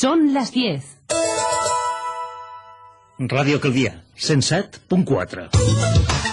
Son las 10. Ràdio Calvià, 107.4.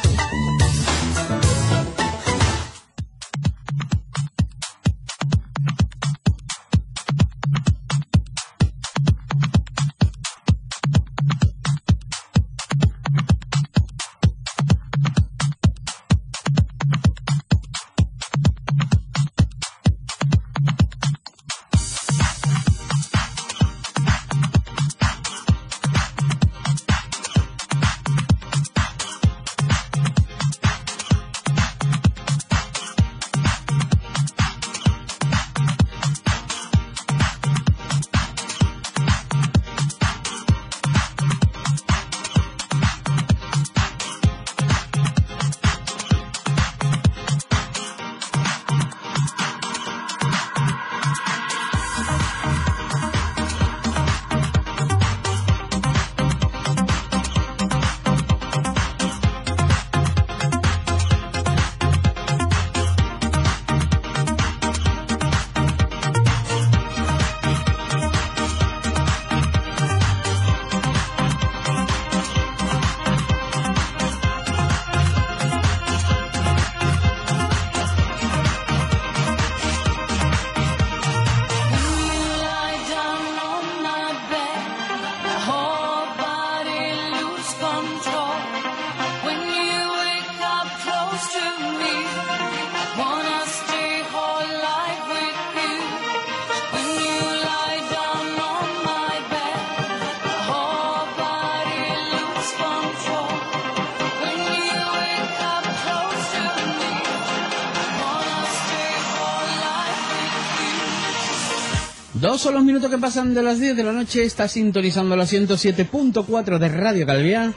son los minutos que pasan de las 10 de la noche. Está sintonizando la 107.4 de Radio Calvia.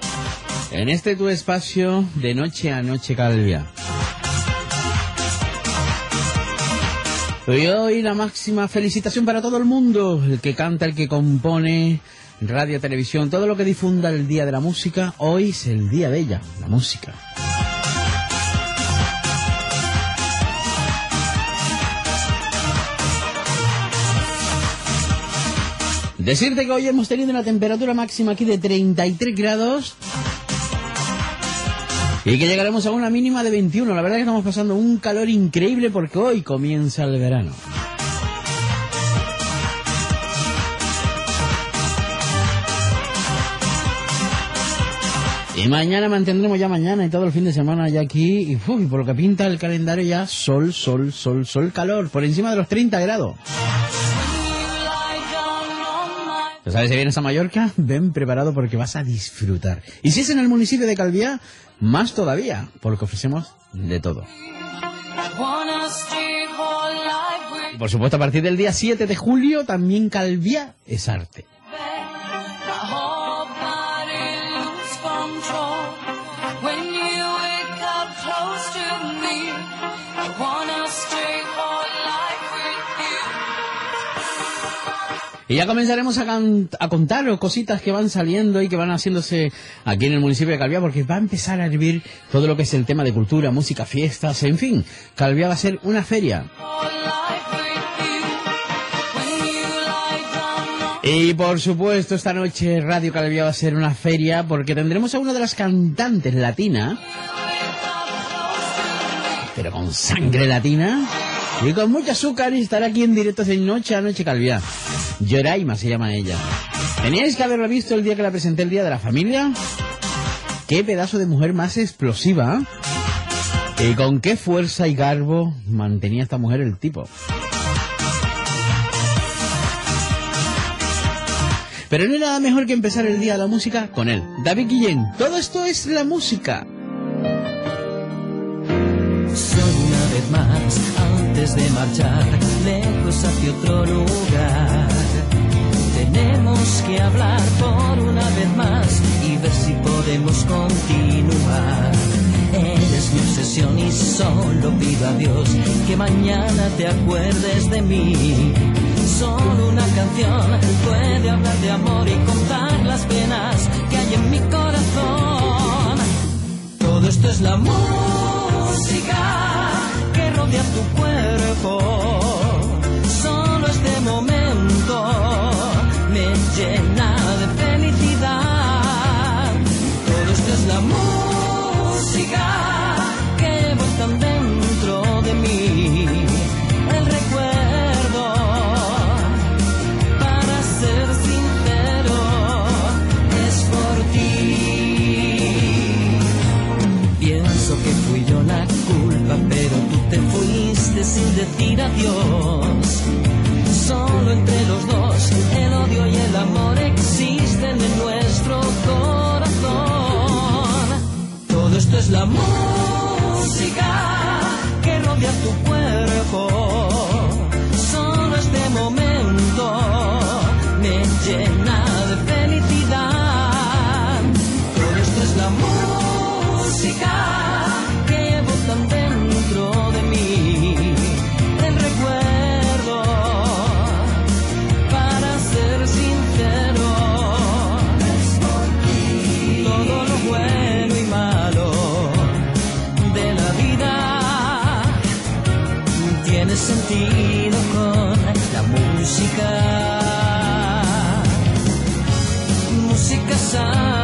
En este tu espacio de noche a noche Calvia. Y hoy la máxima felicitación para todo el mundo. El que canta, el que compone, radio, televisión, todo lo que difunda el Día de la Música. Hoy es el día de ella, la música. Decirte que hoy hemos tenido una temperatura máxima aquí de 33 grados y que llegaremos a una mínima de 21. La verdad es que estamos pasando un calor increíble porque hoy comienza el verano. Y mañana mantendremos ya mañana y todo el fin de semana ya aquí. Y uy, por lo que pinta el calendario ya sol, sol, sol, sol, calor. Por encima de los 30 grados. ¿Tú sabes si vienes a Mallorca? Ven preparado porque vas a disfrutar. Y si es en el municipio de Calviá, más todavía, porque ofrecemos de todo. Por supuesto, a partir del día 7 de julio, también Calviá es arte. Y ya comenzaremos a, a contar cositas que van saliendo y que van haciéndose aquí en el municipio de Calviá, porque va a empezar a hervir todo lo que es el tema de cultura, música, fiestas, en fin. Calviá va a ser una feria. Y por supuesto, esta noche Radio Calviá va a ser una feria porque tendremos a una de las cantantes latina, pero con sangre latina y con mucho azúcar y estará aquí en directo de Noche a Noche Calviá. Yoraima se llama ella. Teníais que haberla visto el día que la presenté el Día de la Familia. Qué pedazo de mujer más explosiva. Y con qué fuerza y garbo mantenía esta mujer el tipo. Pero no hay nada mejor que empezar el día de la música con él. David Guillén, todo esto es la música. Antes de marchar, lejos hacia otro lugar. Tenemos que hablar por una vez más y ver si podemos continuar. Eres mi obsesión y solo pido a Dios que mañana te acuerdes de mí. Solo una canción puede hablar de amor y contar las penas que hay en mi corazón. Todo esto es la música rodear tu cuerpo, solo este momento me llena. adiós. Solo entre los dos, el odio y el amor existen en nuestro corazón. Todo esto es la amor.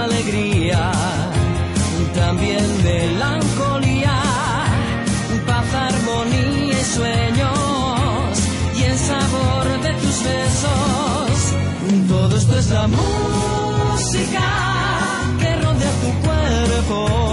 alegría, también melancolía, paz, armonía y sueños, y el sabor de tus besos. Todo esto es la música que rodea tu cuerpo.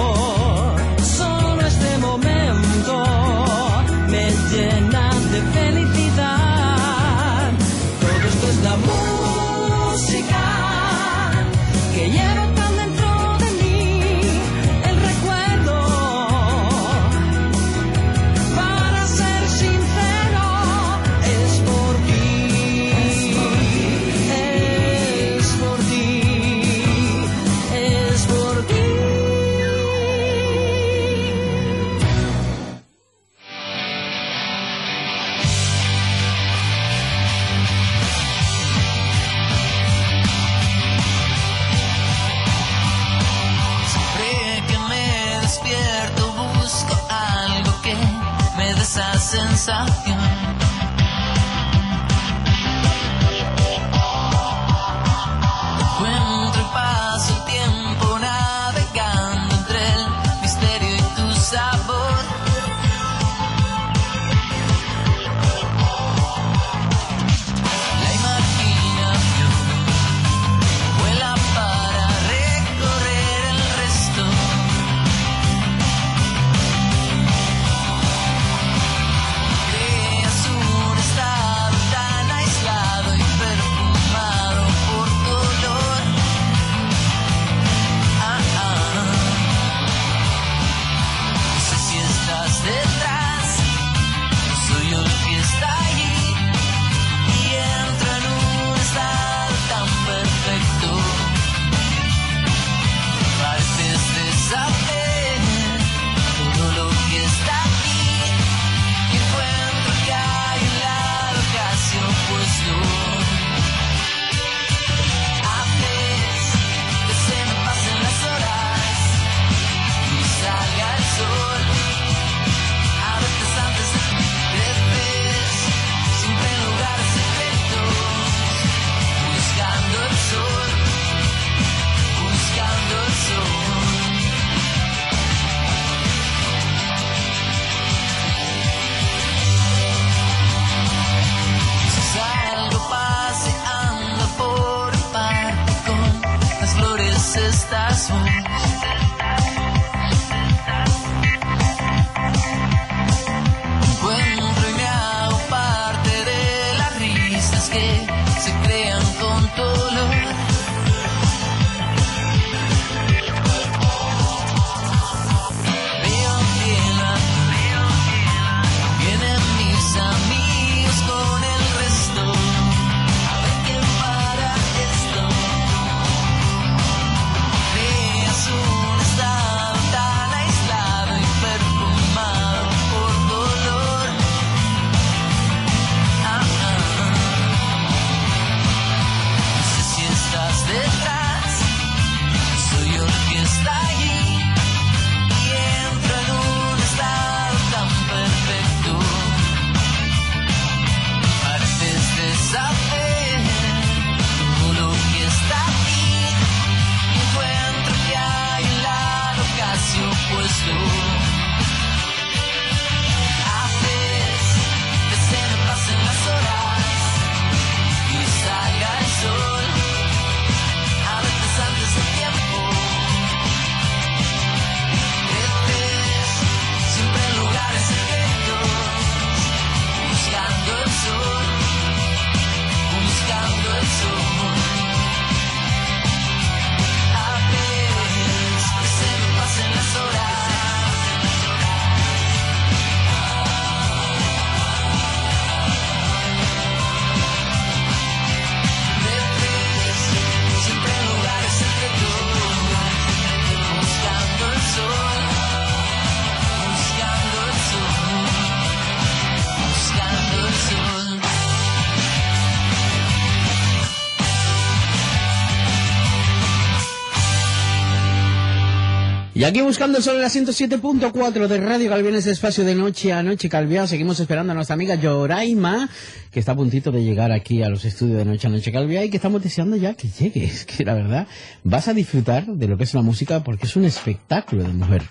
Y aquí buscando sobre la 107.4 de Radio Calviá ese espacio de noche a noche Calviá, seguimos esperando a nuestra amiga Yoraima, que está a puntito de llegar aquí a los estudios de noche a noche Calviá y que estamos deseando ya que llegue. Es que la verdad, vas a disfrutar de lo que es la música porque es un espectáculo de mujer.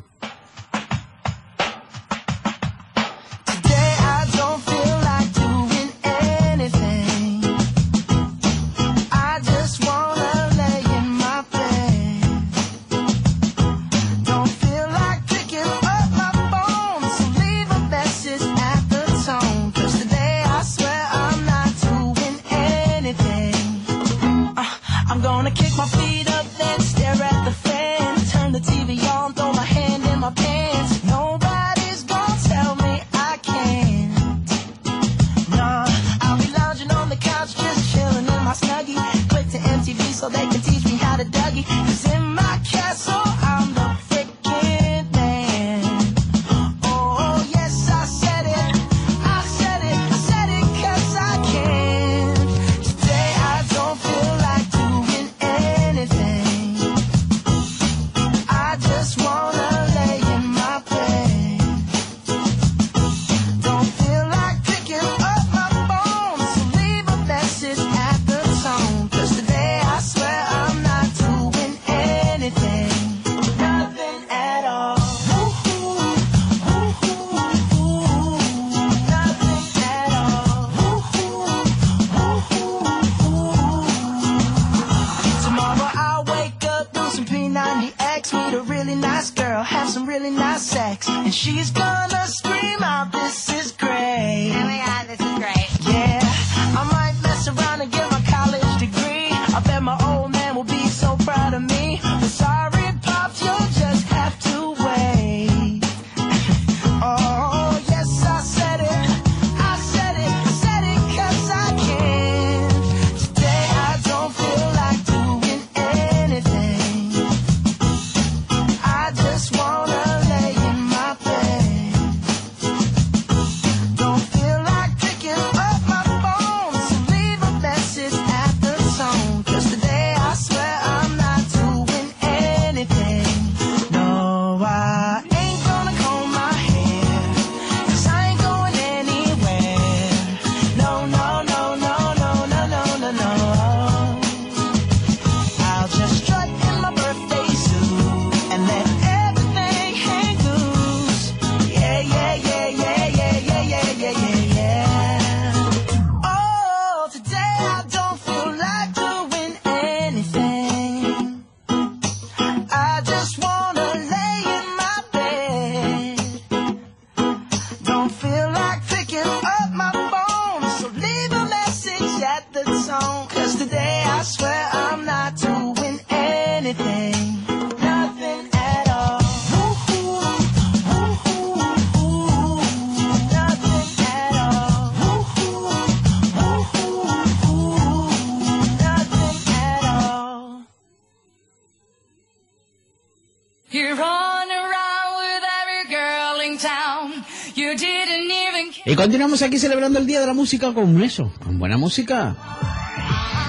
Continuamos aquí celebrando el Día de la Música con eso, con buena música.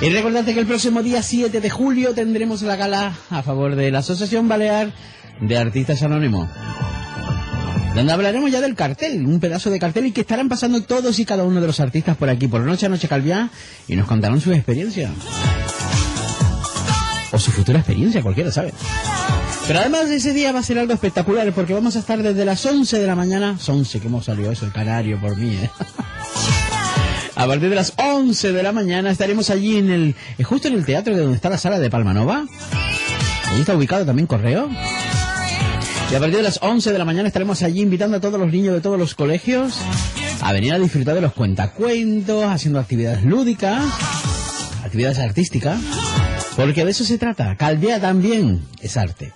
Y recordate que el próximo día 7 de julio tendremos la gala a favor de la Asociación Balear de Artistas Anónimos. Donde hablaremos ya del cartel, un pedazo de cartel y que estarán pasando todos y cada uno de los artistas por aquí por Noche a Noche Calviá y nos contarán su experiencia. O su futura experiencia, cualquiera sabe. Pero además ese día va a ser algo espectacular porque vamos a estar desde las 11 de la mañana, 11 que hemos salido eso, el canario por mí, ¿eh? A partir de las 11 de la mañana estaremos allí en el, eh, justo en el teatro de donde está la sala de Palmanova. Allí está ubicado también Correo. Y a partir de las 11 de la mañana estaremos allí invitando a todos los niños de todos los colegios a venir a disfrutar de los cuentacuentos, haciendo actividades lúdicas, actividades artísticas, porque de eso se trata. Caldea también es arte.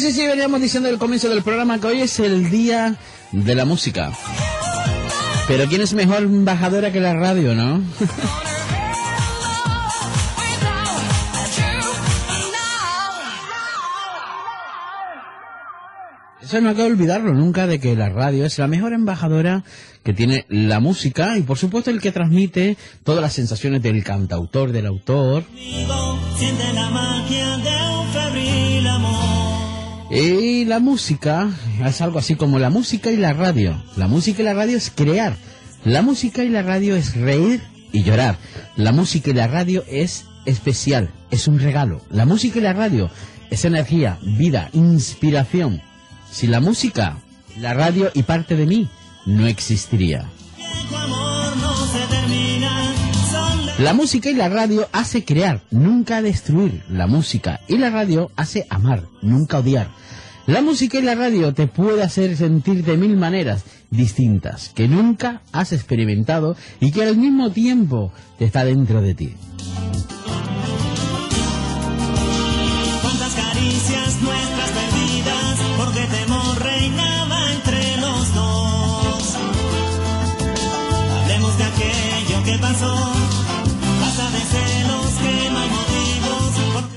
Sí, sí, sí, veníamos diciendo al comienzo del programa que hoy es el día de la música. Pero ¿quién es mejor embajadora que la radio, no? Eso no hay que olvidarlo nunca de que la radio es la mejor embajadora que tiene la música y por supuesto el que transmite todas las sensaciones del cantautor, del autor. Siente la magia de un febril amor. Y la música es algo así como la música y la radio. La música y la radio es crear. La música y la radio es reír y llorar. La música y la radio es especial, es un regalo. La música y la radio es energía, vida, inspiración. Sin la música, la radio y parte de mí no existiría. La música y la radio hace crear, nunca destruir. La música y la radio hace amar, nunca odiar. La música y la radio te puede hacer sentir de mil maneras distintas que nunca has experimentado y que al mismo tiempo te está dentro de ti.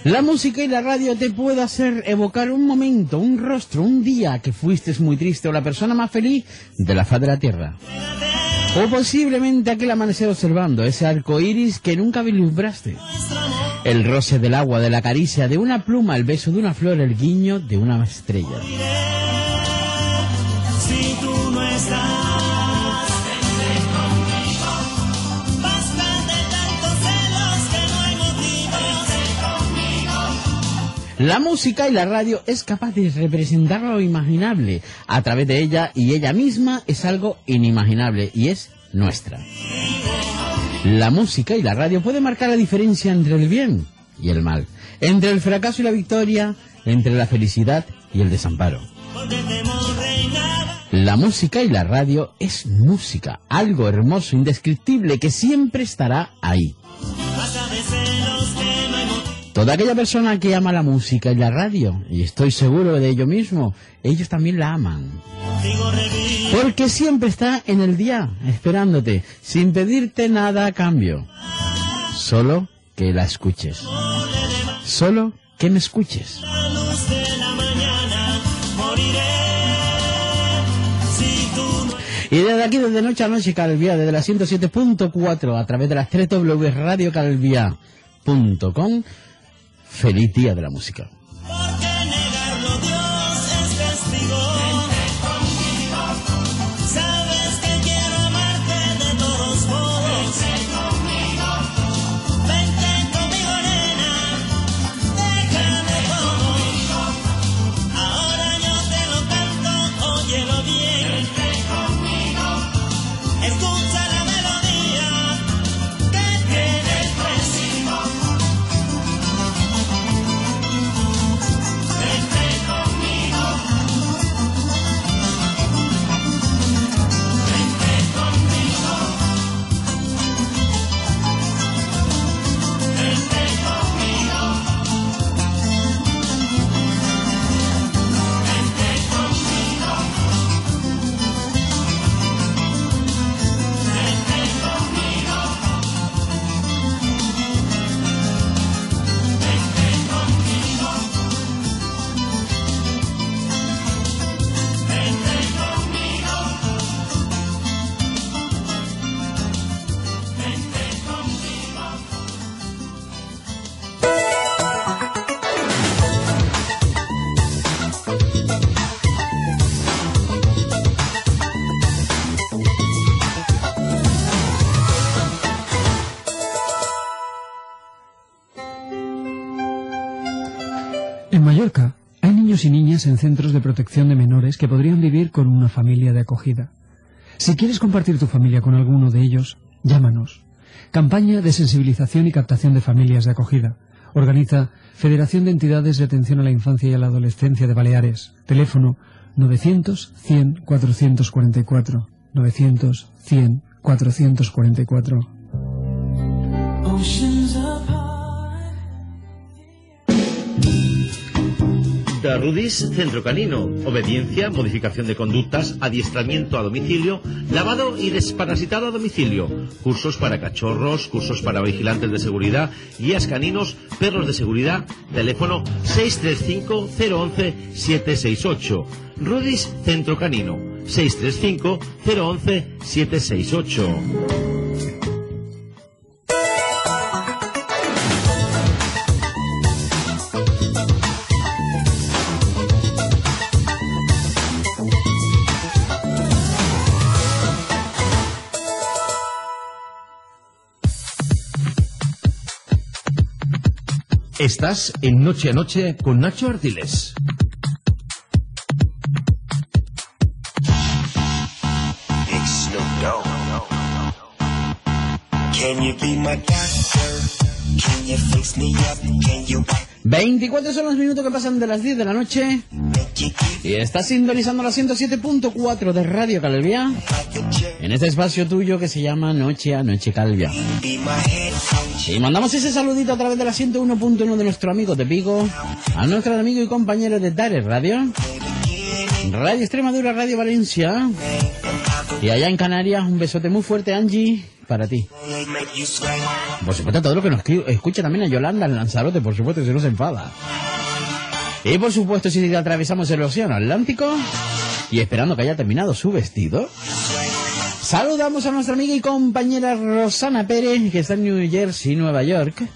La música y la radio te puede hacer evocar un momento, un rostro, un día que fuiste muy triste o la persona más feliz de la faz de la tierra. O posiblemente aquel amanecer observando ese arco iris que nunca vislumbraste. El roce del agua, de la caricia, de una pluma, el beso de una flor, el guiño de una estrella. La música y la radio es capaz de representar lo imaginable a través de ella y ella misma es algo inimaginable y es nuestra. La música y la radio pueden marcar la diferencia entre el bien y el mal, entre el fracaso y la victoria, entre la felicidad y el desamparo. La música y la radio es música, algo hermoso, indescriptible, que siempre estará ahí. Toda aquella persona que ama la música y la radio, y estoy seguro de ello mismo, ellos también la aman. Porque siempre está en el día, esperándote, sin pedirte nada a cambio. Solo que la escuches. Solo que me escuches. Y desde aquí, desde Noche a Noche Calvía, desde la 107.4, a través de las 3 W feliz día de la música. Protección de menores que podrían vivir con una familia de acogida. Si quieres compartir tu familia con alguno de ellos, llámanos. Campaña de sensibilización y captación de familias de acogida. Organiza Federación de Entidades de Atención a la Infancia y a la Adolescencia de Baleares. Teléfono 900 100 444. 900 100 444. Rudis Centro Canino. Obediencia, modificación de conductas, adiestramiento a domicilio, lavado y desparasitado a domicilio. Cursos para cachorros, cursos para vigilantes de seguridad, guías caninos, perros de seguridad. Teléfono 635 011 768. Rudis Centro Canino. 635 Estás en Noche a Noche con Nacho Artiles. Big Snoop Dogg. Can you be my doctor? Can you fix me up? Can you 24 son los minutos que pasan de las 10 de la noche y estás sintonizando la 107.4 de Radio Calvia en este espacio tuyo que se llama Noche a Noche Calvia. Y mandamos ese saludito a través de la 101.1 de nuestro amigo de Pico, a nuestro amigo y compañero de Dare Radio, Radio Extremadura, Radio Valencia, y allá en Canarias un besote muy fuerte, Angie, para ti. Por supuesto, todo lo que nos escucha también a Yolanda en Lanzarote, por supuesto, que se nos enfada. Y por supuesto, si atravesamos el océano Atlántico y esperando que haya terminado su vestido, saludamos a nuestra amiga y compañera Rosana Pérez, que está en New Jersey, Nueva York.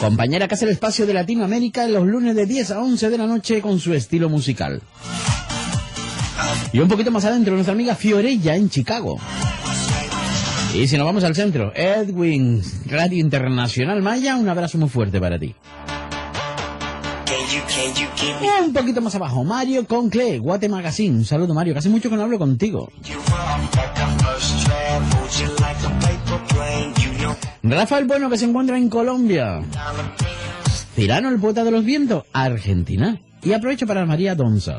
Compañera que hace el espacio de Latinoamérica los lunes de 10 a 11 de la noche con su estilo musical. Y un poquito más adentro, nuestra amiga Fiorella en Chicago. Y si nos vamos al centro, Edwin, Radio Internacional Maya, un abrazo muy fuerte para ti. Un poquito más abajo, Mario Concle, Guate Magazine. Un saludo, Mario, que hace mucho que no hablo contigo. Rafael Bueno, que se encuentra en Colombia. Tirano, el poeta de los vientos, Argentina. Y aprovecho para María Donza.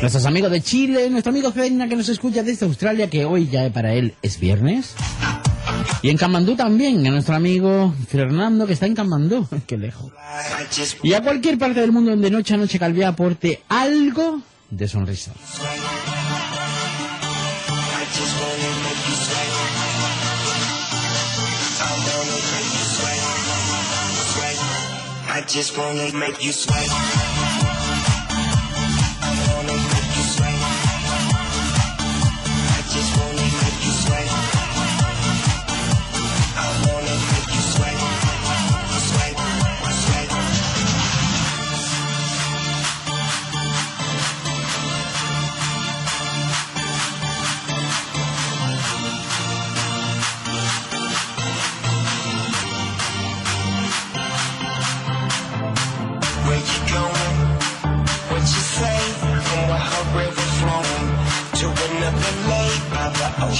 Nuestros amigos de Chile, nuestro amigo Fedina que nos escucha desde Australia, que hoy ya para él es viernes. Y en Camandú también, a nuestro amigo Fernando que está en Camandú, qué lejos. Y a cualquier parte del mundo donde noche a noche Calvia aporte algo de sonrisa.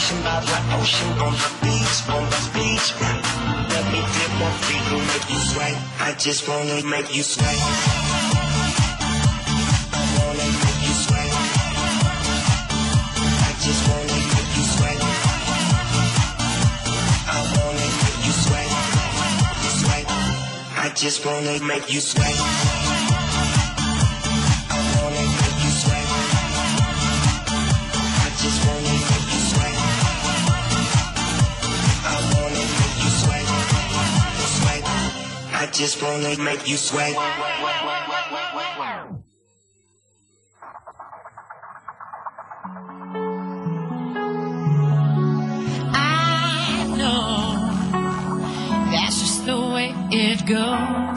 Ocean, by the ocean, on the beach, on the beach. Let me dip my feet and make you sweat. I just wanna make you sweat. I wanna make you sweat. I just wanna make you sweat. I wanna make you sweat. Sweat. I just wanna make you sweat. Just wanna make you sweat. I know that's just the way it goes,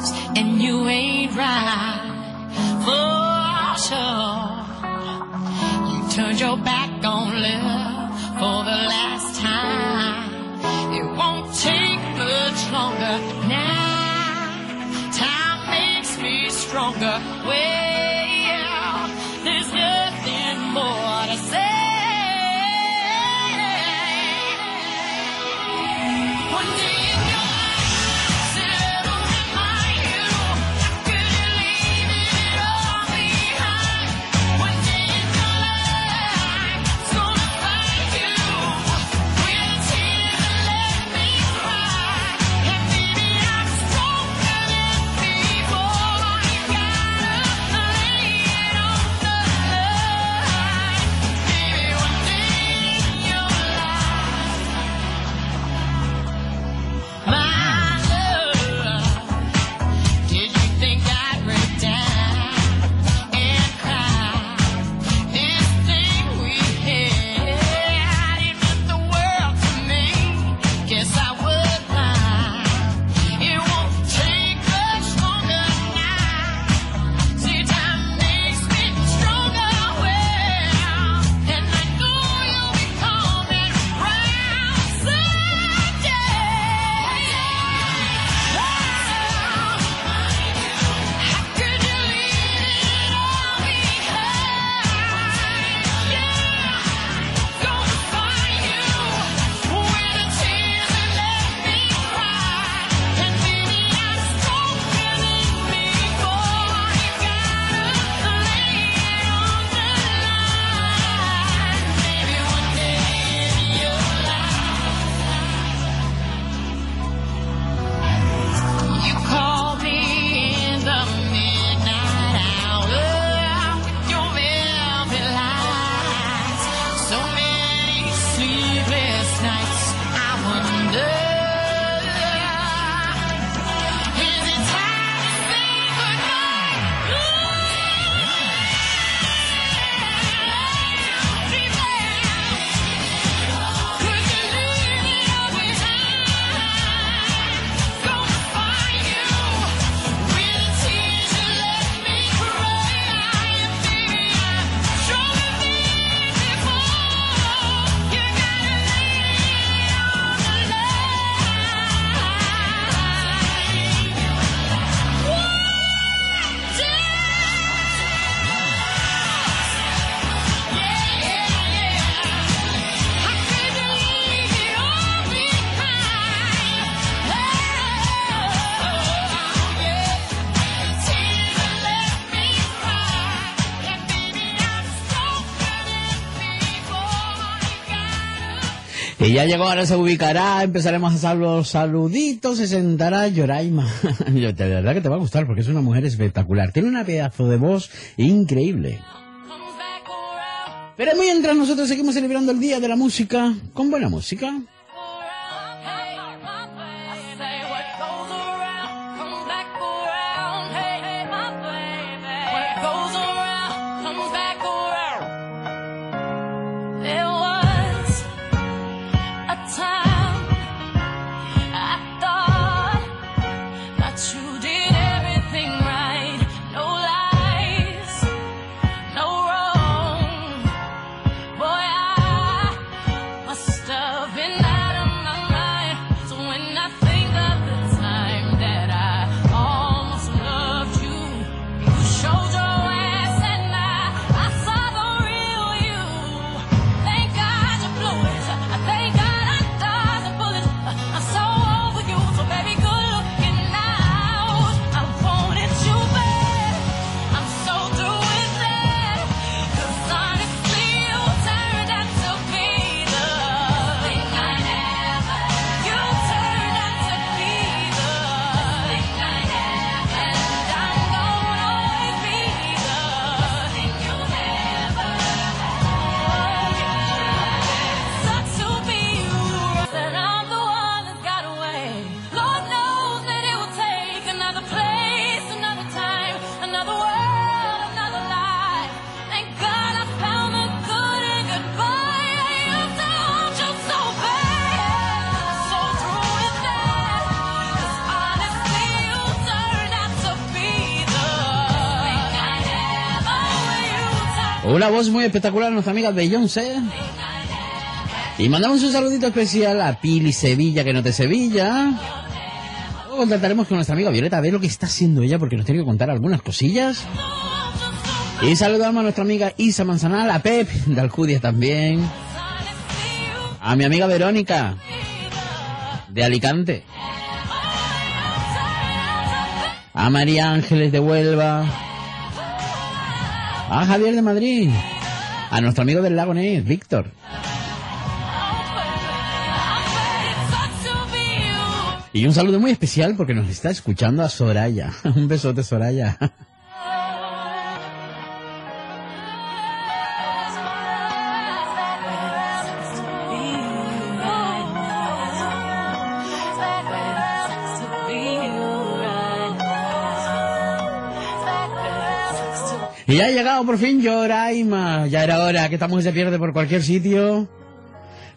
llegó, ahora se ubicará, empezaremos a hacer los saluditos, se sentará Yoraima. Yo, de verdad que te va a gustar porque es una mujer espectacular. Tiene una pedazo de voz increíble. Pero mientras nosotros seguimos celebrando el Día de la Música con buena música. Una voz muy espectacular, nuestra amiga Beyoncé. Y mandamos un saludito especial a Pili Sevilla, que no te Sevilla. Luego contactaremos con nuestra amiga Violeta a ver lo que está haciendo ella, porque nos tiene que contar algunas cosillas. Y saludamos a nuestra amiga Isa Manzanal, a Pep de Alcudia también. A mi amiga Verónica de Alicante. A María Ángeles de Huelva. A Javier de Madrid. A nuestro amigo del lago Ness, Víctor. Y un saludo muy especial porque nos está escuchando a Soraya. Un besote, Soraya. Por fin Yoraima. Ya era hora que esta mujer se pierde por cualquier sitio.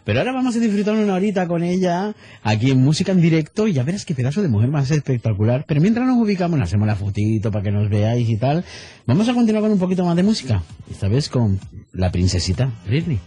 Pero ahora vamos a disfrutar una horita con ella aquí en música en directo y ya verás qué pedazo de mujer más espectacular. Pero mientras nos ubicamos, hacemos la fotito para que nos veáis y tal. Vamos a continuar con un poquito más de música. Esta vez con la princesita Britney.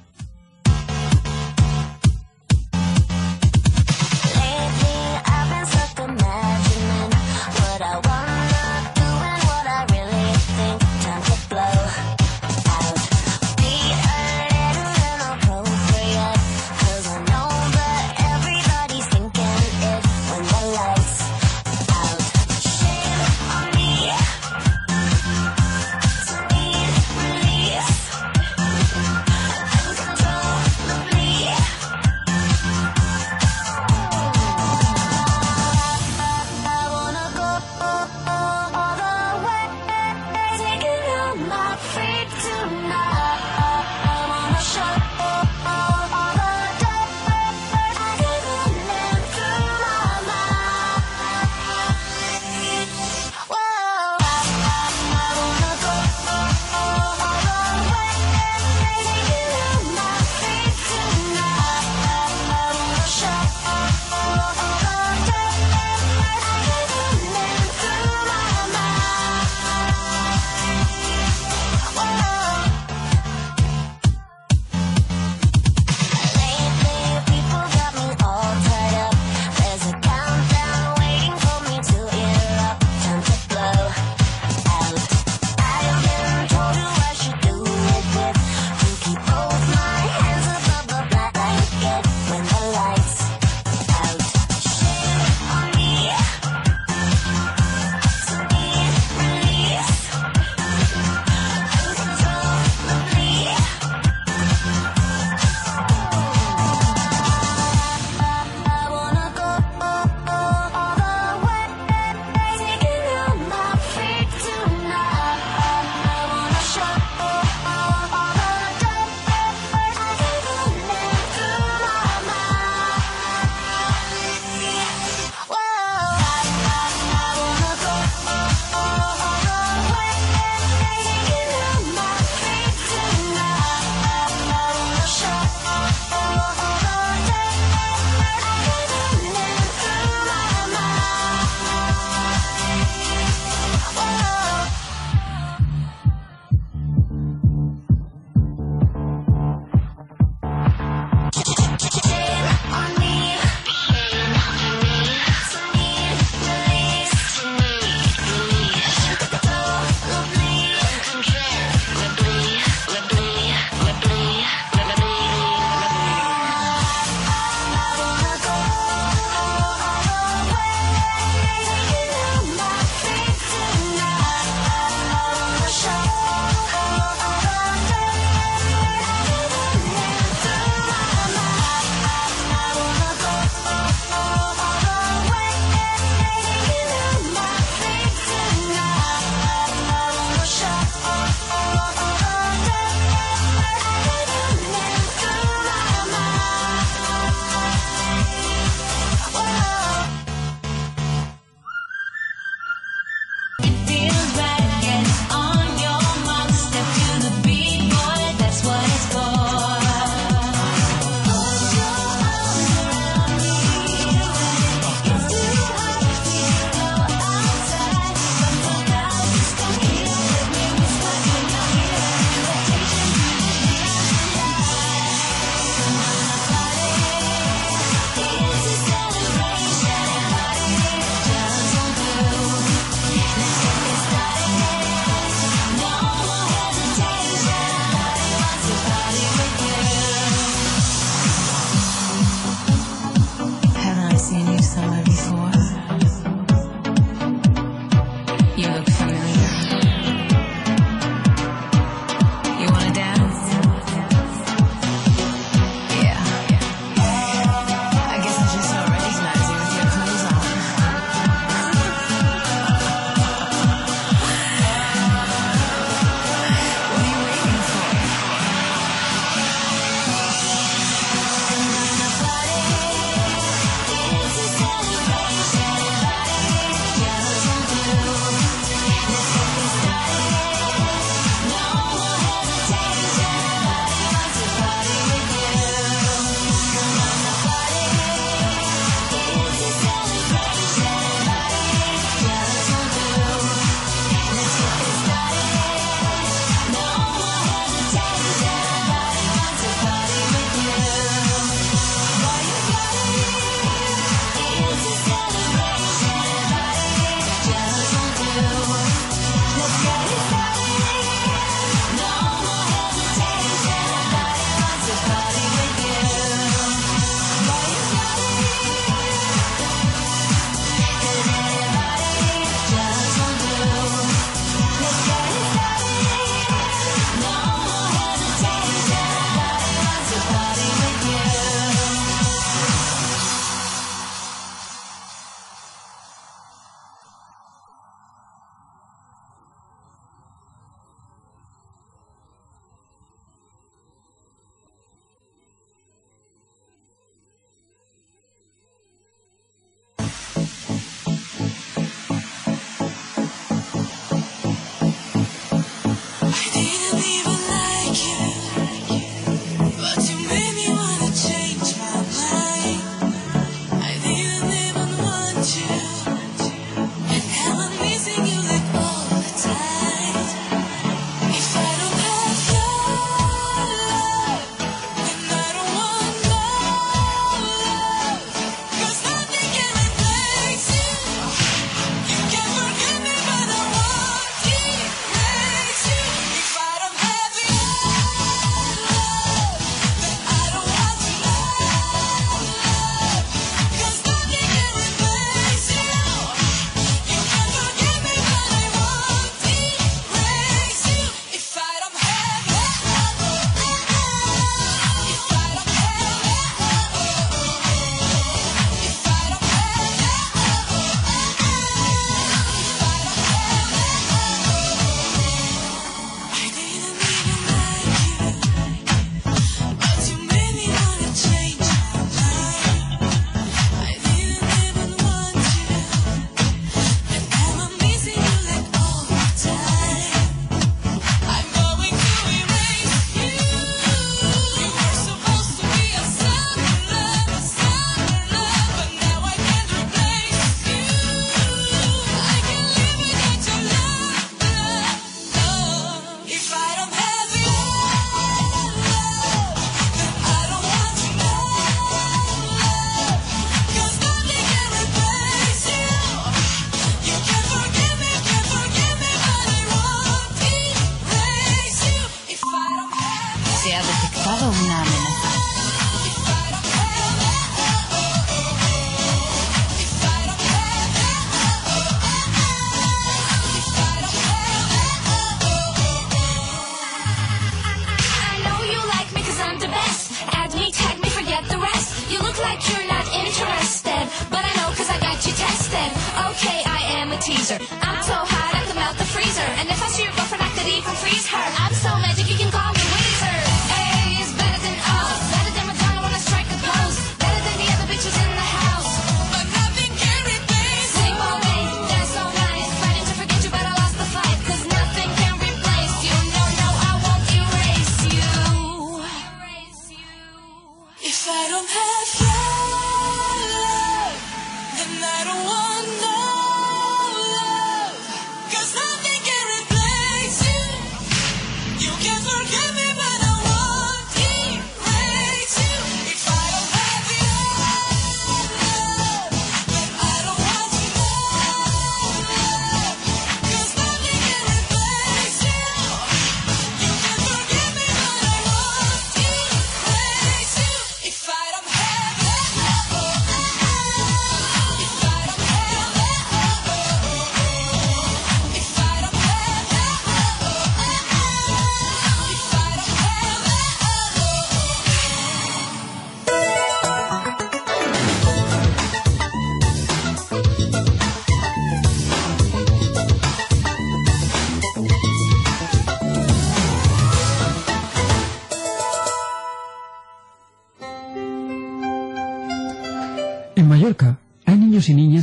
You can forget me,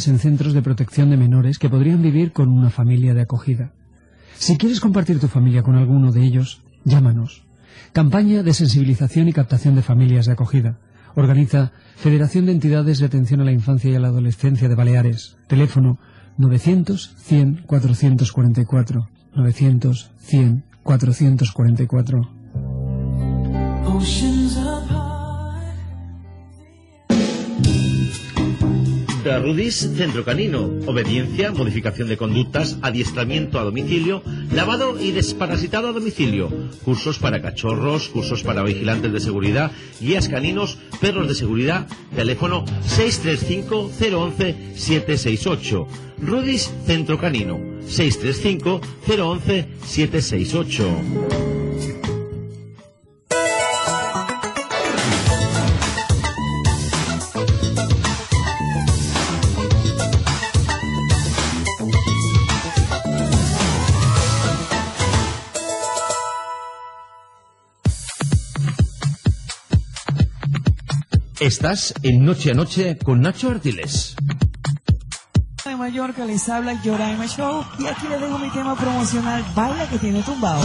en centros de protección de menores que podrían vivir con una familia de acogida. Si quieres compartir tu familia con alguno de ellos, llámanos. Campaña de sensibilización y captación de familias de acogida. Organiza Federación de Entidades de Atención a la Infancia y a la Adolescencia de Baleares. Teléfono 900 100 444. 900 100 444. Oceans Rudis Centro Canino. Obediencia, modificación de conductas, adiestramiento a domicilio, lavado y desparasitado a domicilio. Cursos para cachorros, cursos para vigilantes de seguridad, guías caninos, perros de seguridad. Teléfono 635 011 768. Rudis Centro Canino. 635 011 768. Estás en Noche a Noche con Nacho Artiles. de Mallorca les habla Yoraima Show y aquí les dejo mi tema promocional Baila que tiene tumbado.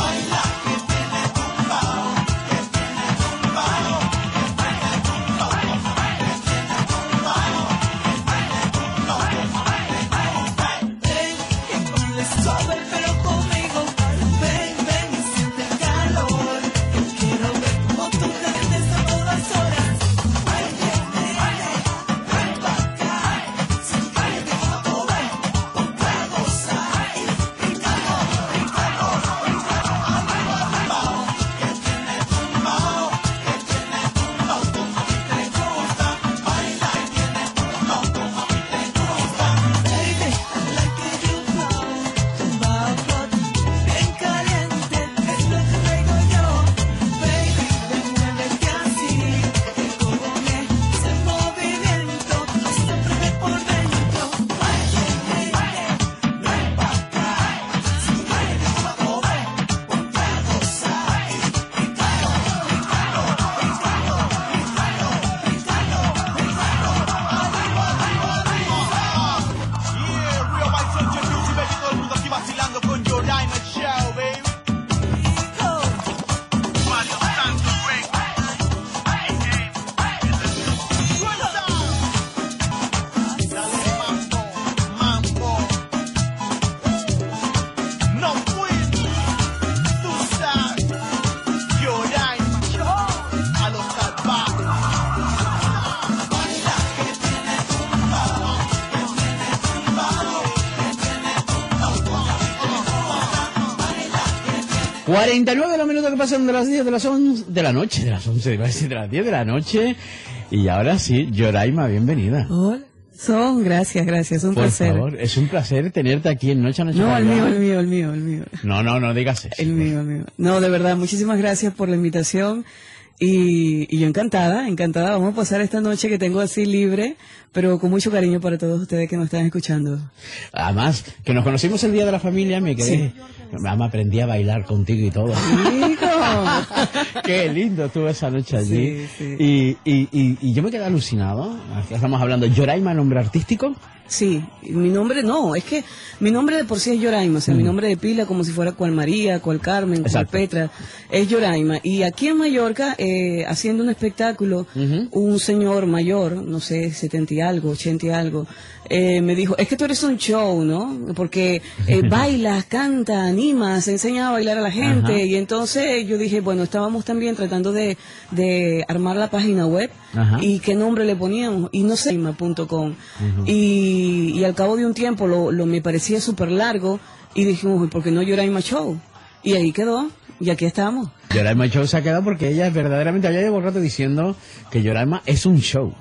49 los minutos que pasan de las 10 de las 11 de la noche, de las 11, iba a decir, de las 10 de la noche. Y ahora sí, Yoraima, bienvenida. Hola. Son, gracias, gracias, un Por placer. favor, es un placer tenerte aquí en Noche a Noche. No, el mío, el mío, el mío, el mío. No, no, no digas eso. El mío, el mío. No, de verdad, muchísimas gracias por la invitación. Y, y yo encantada, encantada. Vamos a pasar esta noche que tengo así libre, pero con mucho cariño para todos ustedes que nos están escuchando. Además, que nos conocimos el día de la familia, me quedé. Mamá aprendí a bailar contigo y todo. Qué lindo estuvo esa noche allí. Sí, sí. Y, y, y, y yo me quedé alucinado. Aquí estamos hablando. ¿Yoraima, nombre artístico? Sí, mi nombre no, es que mi nombre de por sí es Yoraima, o sea, mi nombre de pila como si fuera cual María, cual Carmen, cual Exacto. Petra, es Yoraima. Y aquí en Mallorca, eh, haciendo un espectáculo, un señor mayor, no sé, 70 y algo, 80 y algo, eh, me dijo, es que tú eres un show, ¿no? Porque eh, bailas, canta, animas, enseñas a bailar a la gente. Ajá. Y entonces yo dije, bueno, estábamos también tratando de, de armar la página web Ajá. y qué nombre le poníamos y no sé .com y, y al cabo de un tiempo lo, lo me parecía súper largo y dijimos ¿por qué no Yoraima Show? y ahí quedó y aquí estamos Yoraima Show se ha quedado porque ella verdaderamente había llevado un rato diciendo que Yoraima es un show.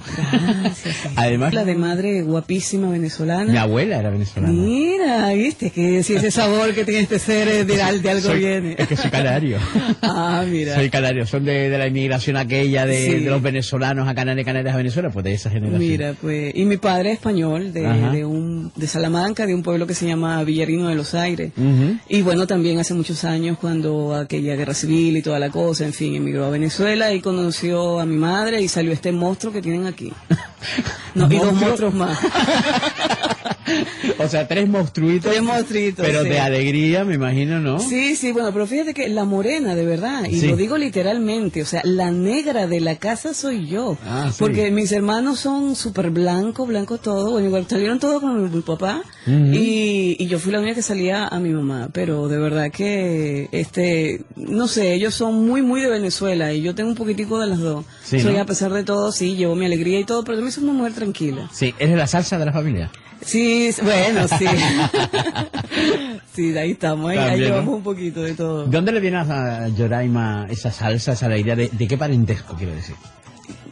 Además, la de madre guapísima venezolana mi abuela era venezolana. mira viste que si ese sabor que tiene este ser es de, de algo Soy- viene Es que soy canario. ah mira Soy canario, son de, de la inmigración aquella de, Sí. de los venezolanos a Canarias, Canarias a Venezuela, pues de esa generación. Mira, pues, y mi padre es español, de, de, un, de Salamanca, de un pueblo que se llama Villarino de los Aires. Y bueno, también hace muchos años, cuando aquella guerra civil y toda la cosa, en fin, emigró a Venezuela y conoció a mi madre y salió este monstruo que tienen aquí. No, y dos ¿Monstruo? monstruos más. O sea, tres monstruitos. Tres monstruitos, Pero sí. de alegría, me imagino, ¿no? Sí, sí, bueno, pero fíjate que la morena, de verdad, y Sí. lo digo literalmente, o sea, la negra de la casa soy yo. Ah, sí. Porque mis hermanos son súper blancos, blancos todos, bueno, igual salieron todos con mi, papá, y, y yo fui la única que salía a mi mamá, pero de verdad que, este, no sé, ellos son muy, muy de Venezuela, y yo tengo un poquitico de las dos. Sí, soy, ¿no? a pesar de todo, sí, llevo mi alegría y todo, pero también soy una mujer tranquila. Sí, eres la salsa de la familia. Sí, bueno, sí. sí, de ahí estamos, ahí, ahí También, ¿no? llevamos un poquito de todo. ¿De dónde le viene a Yoraima esa salsa, esa alegría? ¿De, de qué parentesco, quiero decir?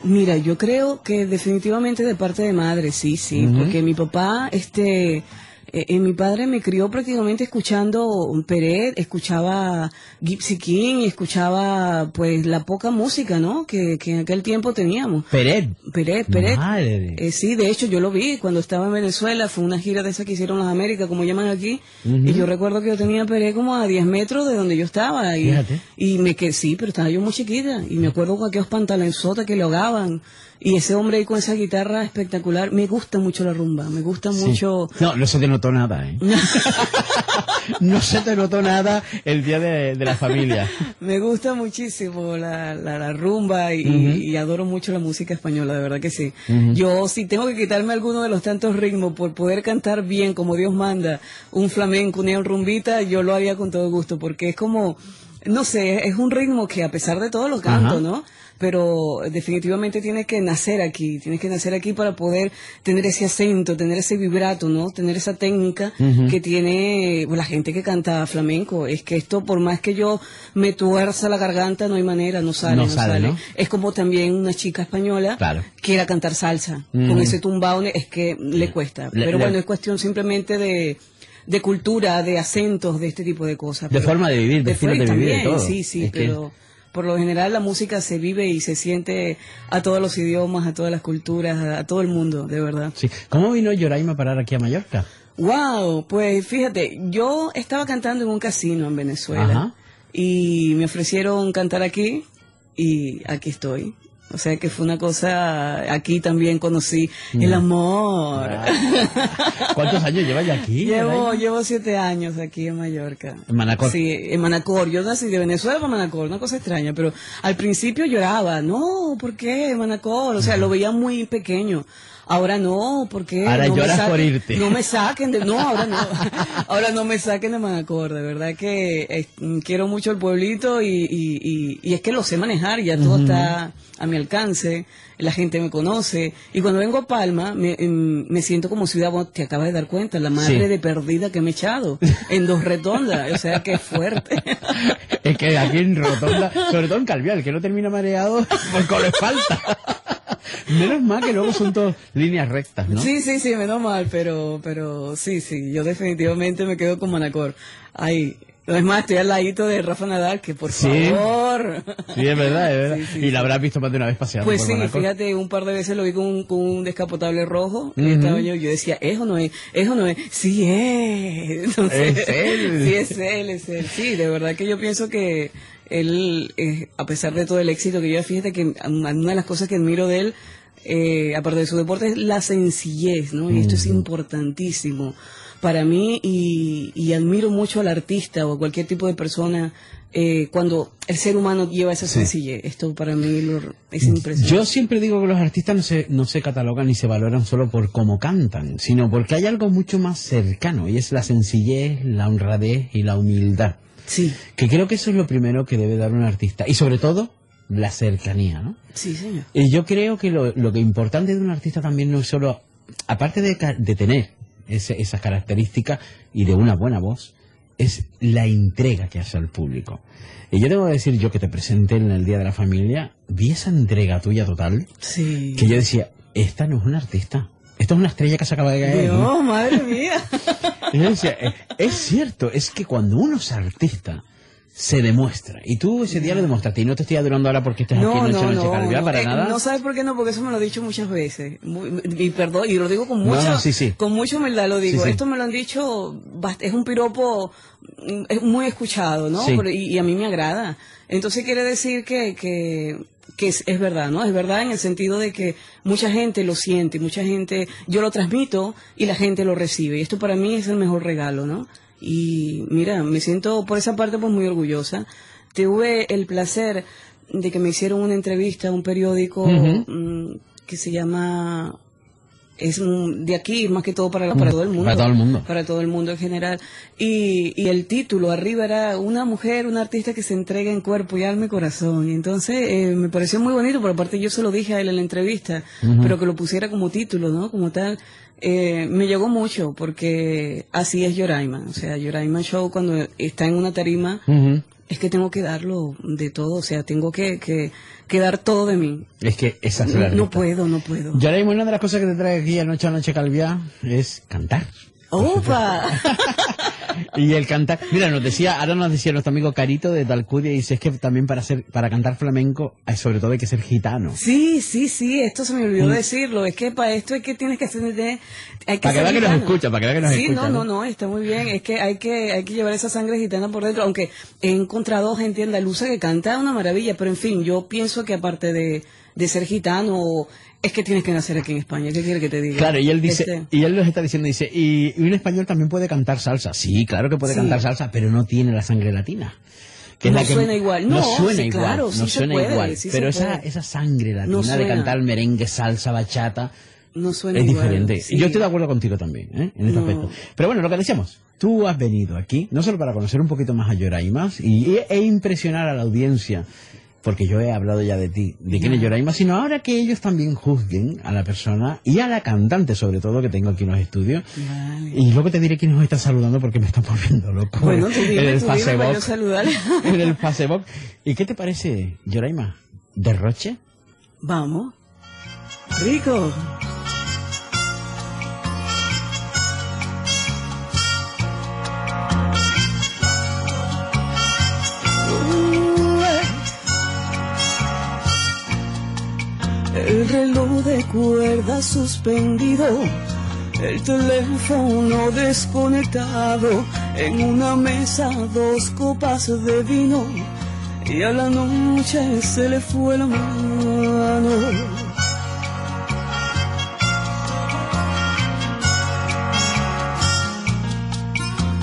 Mira, yo creo que definitivamente de parte de madre, sí, sí, porque mi papá, este, eh, eh, mi padre me crió prácticamente escuchando Peret, escuchaba Gypsy King escuchaba, pues, la poca música, ¿no? Que, que en aquel tiempo teníamos. Peret. Peret, Peret. Madre. Eh, sí, de hecho yo lo vi cuando estaba en Venezuela, fue una gira de esa que hicieron las Américas, como llaman aquí, y yo recuerdo que yo tenía Peret como a 10 metros de donde yo estaba, y, Fíjate. y me quedé, sí, pero estaba yo muy chiquita, y me acuerdo con aquellos pantalonzotes que le ahogaban, y ese hombre ahí con esa guitarra espectacular, me gusta mucho la rumba, me gusta Sí. mucho... No, no se te notó nada, ¿eh? no se te notó nada el día de, de la familia. Me gusta muchísimo la, la, la rumba y, y adoro mucho la música española, de verdad que sí. Yo si tengo que quitarme alguno de los tantos ritmos por poder cantar bien como Dios manda, un flamenco, una rumbita, yo lo haría con todo gusto porque es como, no sé, es un ritmo que a pesar de todo lo canto, Ajá. ¿no? Pero definitivamente tiene que nacer aquí, tiene que nacer aquí para poder tener ese acento, tener ese vibrato, ¿no? Tener esa técnica que tiene pues, la gente que canta flamenco. Es que esto, por más que yo me tuerza la garganta, no hay manera, no sale, No no, sale, sale. ¿no? Es como también una chica española Claro. quiera cantar salsa. Con ese tumbao es que le cuesta. Le- Pero le- bueno, es cuestión simplemente de de cultura, de acentos, de este tipo de cosas. De Pero- forma de vivir, de estilo forma- de vivir, de también, todo. Sí, sí, Es que- pero por lo general la música se vive y se siente a todos los idiomas, a todas las culturas, a, a todo el mundo, de verdad. Sí. ¿Cómo vino Yoraima a parar aquí a Mallorca? Wow, pues fíjate, yo estaba cantando en un casino en Venezuela Ajá. y me ofrecieron cantar aquí y aquí estoy. O sea que fue una cosa, aquí también conocí Mm. el amor. ¿Cuántos años llevas ya aquí? Llevo, llevo siete años aquí en Mallorca. En Manacor. Sí, en Manacor. Yo nací de Venezuela para Manacor, una cosa extraña, pero al principio lloraba. No, ¿por qué Manacor? O sea, lo veía muy pequeño. Ahora no, ¿por qué? Ahora no me lloras saquen- por irte. No me saquen de... No, ahora no. Ahora no me saquen de Manacor. De verdad que eh, quiero mucho el pueblito y, y, y, y es que lo sé manejar. Ya todo está a mi alcance, la gente me conoce. Y cuando vengo a Palma, me, em, me siento como ciudad, bueno, te acabas de dar cuenta, la madre Sí. de perdida que me he echado en dos retondas. O sea, que fuerte. Es que aquí en Rotonda, sobre todo en Calvial, que no termina mareado, con le falta. Menos mal que luego son todas líneas rectas, ¿no? Sí, sí, sí, menos mal, pero, pero sí, sí, yo definitivamente me quedo con Manacor. Ay, es más, estoy al ladito de Rafa Nadal, que por Sí. favor. Sí, es verdad, es verdad. Sí, sí, y la habrás visto más de una vez paseando Pues por sí, Manacor. fíjate, un par de veces lo vi con un, con un descapotable rojo. y Ujú. estaba yo, yo decía, ¿es o no es? ¿Es o no es? Sí es. Entonces, Es él. Sí, es él, es él. Sí, de verdad que yo pienso que él, eh, a pesar de todo el éxito que yo, fíjate que una de las cosas que admiro de él, eh, aparte de su deporte, es la sencillez, ¿no? Y esto es importantísimo para mí y, y admiro mucho al artista o a cualquier tipo de persona eh, cuando el ser humano lleva esa sencillez. Esto para mí lo- es impresionante. Yo siempre digo que los artistas no se, no se catalogan ni se valoran solo por cómo cantan, sino porque hay algo mucho más cercano, y es la sencillez, la honradez y la humildad. Sí, Que creo que eso es lo primero que debe dar un artista. Y sobre todo, la cercanía, ¿no? sí, señor. Y yo creo que lo, lo que importante de un artista también no es solo, aparte de, de tener ese- esas características y de una buena voz, es la entrega que hace al público. Y yo tengo que decir, yo que te presenté en el Día de la Familia, vi esa entrega tuya total, Sí. que yo decía, esta no es un artista, esto es una estrella que se acaba de caer. ¿no?". Dios, madre mía. Decía, "Eh, es cierto, es que cuando uno es artista, se demuestra. Y tú ese día lo demostraste. Y no te estoy adorando ahora porque aquí No, en Noche no, Noche no, no, para eh, nada. no sabes por qué no, porque eso me lo he dicho muchas veces. Muy- y perdón, y lo digo con No, mucha, no, sí, sí. con mucha humildad lo digo. Sí. Esto me lo han dicho, es un piropo es muy escuchado, ¿no? Sí. Pero- y, y a mí me agrada. Entonces quiere decir que, que, que es, es verdad, ¿no? Es verdad en el sentido de que mucha gente lo siente, mucha gente, yo lo transmito y la gente lo recibe. Y esto para mí es el mejor regalo, ¿no? Y mira, me siento por esa parte pues muy orgullosa. Tuve el placer de que me hicieron una entrevista a un periódico mm, que se llama es de aquí más que todo para, para todo el mundo. Para todo el mundo. para todo el mundo en general. Y, y el título arriba era una mujer una artista que se entrega en cuerpo y alma y corazón. Y entonces eh, me pareció muy bonito por aparte yo se lo dije a él en la entrevista pero que lo pusiera como título no como tal eh, me llegó mucho porque así es Yoraima. O sea Yoraima Show cuando está en una tarima. Es que tengo que darlo de todo, o sea, tengo que, que, que dar todo de mí. Es que esa es la No, no puedo, no puedo. Mismo una de las cosas que te trae aquí a Noche a Noche Calvia es cantar. ¡Opa! Y el cantar, mira, nos decía, ahora nos decía nuestro amigo Carito de Talcudia, y dice, es que también para ser, para cantar flamenco, hay sobre todo hay que ser gitano. Sí, sí, sí, esto se me olvidó Mm. decirlo. Es que para esto es que tienes que hacer, hay que Para que vea que nos escucha, para que vea que nos sí, escucha, no, ¿no? no, no, está muy bien. Es que hay que hay que llevar esa sangre gitana por dentro, aunque he encontrado gente andaluza que canta una maravilla, pero en fin, yo pienso que aparte de, de ser gitano, es que tienes que nacer aquí en España. ¿Qué quiere que te diga? Claro, y él dice, Este, y él nos está diciendo, dice, y, y un español también puede cantar salsa. Sí, claro que puede Sí. cantar salsa, pero no tiene la sangre latina. Que No la que- suena igual. No, suena sí, igual, claro, no sí suena puede, igual. sí pero esa, esa sangre latina No de cantar merengue, salsa, bachata, no suena es igual, diferente. yo estoy de acuerdo contigo también, ¿eh? En este No. aspecto. Pero bueno, lo que decíamos, tú has venido aquí, no solo para conocer un poquito más a Yoraimas y, e impresionar a la audiencia, porque yo he hablado ya de ti, de quién es Yoraima, sino ahora que ellos también juzguen a la persona y a la cantante, sobre todo, que tengo aquí en los estudios. Vale. Y luego te diré quién nos está saludando porque me está volviendo loco. Bueno, tú dime, en el tú dime para Facebook. yo saludarle. en el Facebook. ¿Y qué te parece, Yoraima? ¿Derroche? Vamos. Rico. El reloj de cuerda suspendido, el teléfono desconectado, en una mesa dos copas de vino y a la noche se le fue la mano.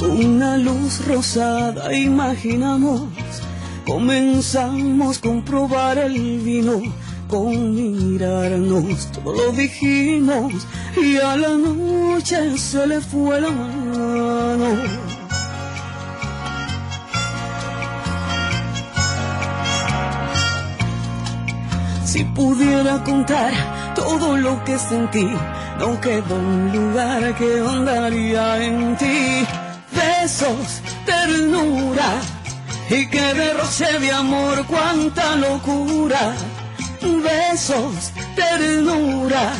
Una luz rosada imaginamos, comenzamos a comprobar el vino, con mirarnos todo dijimos y a la noche se le fue la mano. Si pudiera contar todo lo que sentí, no quedó un lugar que andaría en ti. Besos, ternura y que derroche de amor, cuánta locura. Besos, ternura,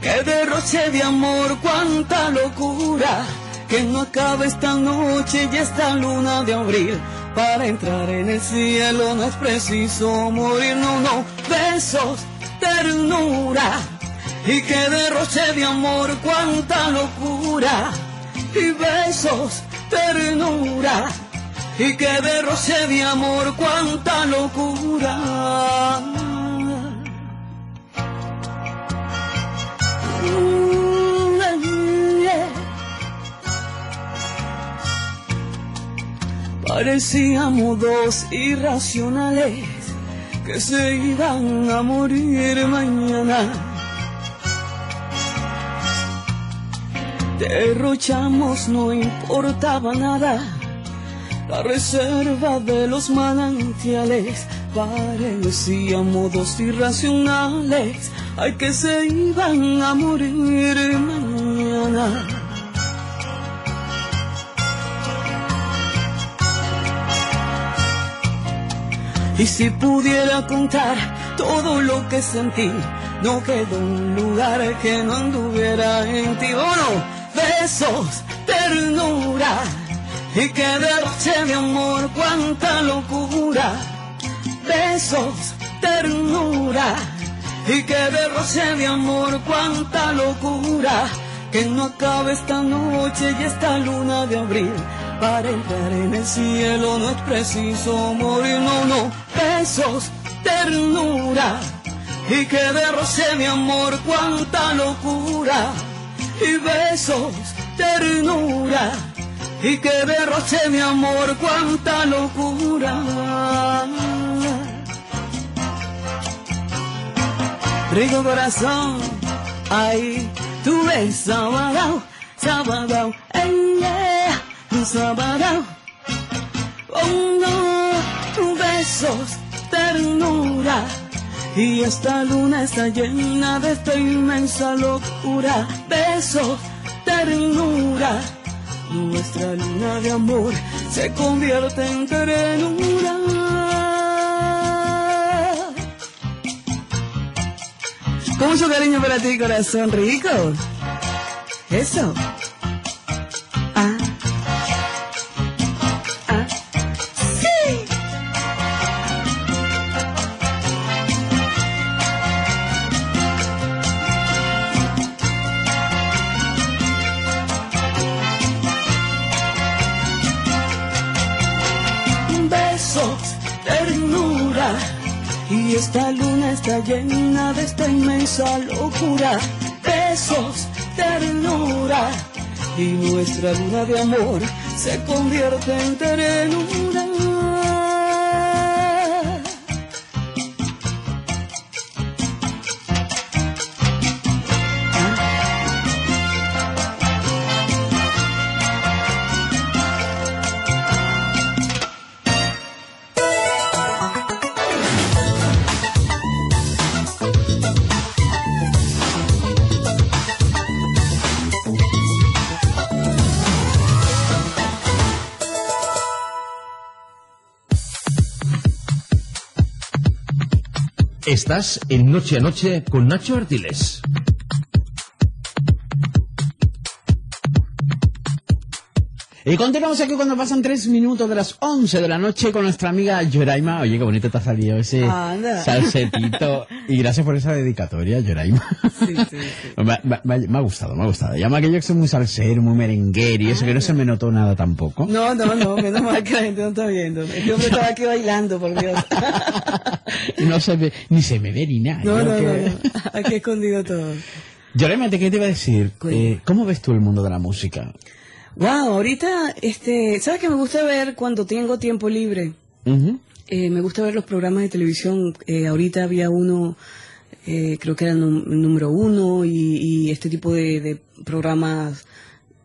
que derroche de amor, cuánta locura. Que no acabe esta noche y esta luna de abril. Para entrar en el cielo no es preciso morir, no, no. Besos, ternura y que derroche de amor, cuánta locura. Y besos, ternura y que derroche de amor, cuánta locura. Parecíamos dos irracionales que se iban a morir mañana. Derrochamos, no importaba nada. La reserva de los manantiales parecíamos dos irracionales. Ay, que se iban a morir mañana. Y si pudiera contar todo lo que sentí, no quedó un lugar que no anduviera en ti. Oh no, besos, ternura y que derroche de amor, cuánta locura. Besos, ternura y que derroche de amor, cuánta locura. Que no acabe esta noche y esta luna de abril. Para entrar en el cielo no es preciso morir, no, no. Besos, ternura y que derroche de amor, cuánta locura. Y besos, ternura y que derroche de amor, cuánta locura. Rico corazón, ay, tú ves sábado, sábado, ey, yeah, sábado. Oh no, besos, ternura. Y esta luna está llena de esta inmensa locura. Besos, ternura. Nuestra luna de amor se convierte en ternura. Con mucho cariño para ti, corazón rico. Eso. Y esta luna está llena de esta inmensa locura. Besos, ternura. Y nuestra luna de amor se convierte en ternura. Estás en Noche a Noche con Nacho Artiles. Y continuamos aquí cuando pasan tres minutos de las 11 de la noche con nuestra amiga Yoraima. Oye, qué bonito te ha salido ese Anda. salsetito. Y gracias por esa dedicatoria, Yoraima. Sí, sí, sí. Me, ha- me me ha gustado, me ha gustado. Llama que yo soy muy salsero, muy merenguero y eso que no se me notó nada tampoco. No, no, no, menos mal que la gente no está viendo. Este hombre estaba aquí bailando, por Dios. No se ve, ni se me ve ni nada. No, no, no, que- no. Aquí escondido todo. Yoraima, ¿qué te iba a decir? Eh, ¿Cómo ves tú el mundo de la música? Wow, ahorita, este, ¿sabes qué me gusta ver cuando tengo tiempo libre? Eh, me gusta ver los programas de televisión. Eh, ahorita había uno, eh, creo que era el número uno, y, y este tipo de, de programas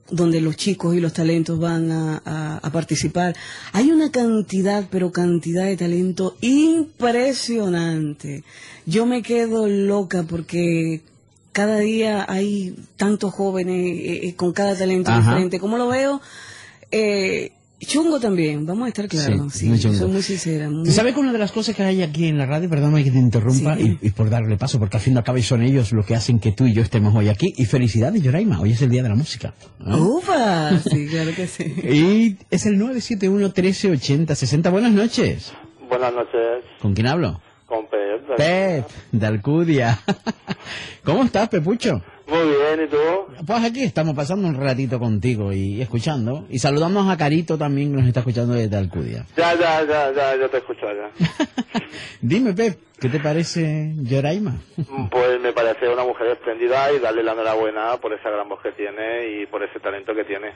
donde los chicos y los talentos van a, a- a participar. Hay una cantidad, pero cantidad de talento impresionante. Yo me quedo loca porque cada día hay tantos jóvenes eh, eh, con cada talento Ajá. diferente. ¿Cómo lo veo? Eh, chungo también, vamos a estar claros. Sí, Sí, muy chungo. soy muy sincera. muy- ¿Tú sabes que una de las cosas que hay aquí en la radio, perdóname que te interrumpa, Sí. y, y por darle paso, porque al fin y al cabo son ellos los que hacen que tú y yo estemos hoy aquí, y felicidades, Yoraima, hoy es el Día de la Música. ¿no? ¡Ufa! Sí, claro que sí. Y es el 971-1380-60. Buenas noches. Buenas noches, ¿Con quién hablo? Con Pep. Pep, de Alcudia. ¿Cómo estás, Pepucho? Muy bien, ¿y tú? Pues aquí estamos pasando un ratito contigo y escuchando. Y saludamos a Carito también, que nos está escuchando desde Alcudia. Ya, ya, ya, ya, yo te escucho ya. Dime, Pep, ¿qué te parece Yoraima? Pues me parece una mujer espléndida y darle la enhorabuena por esa gran voz que tiene y por ese talento que tiene.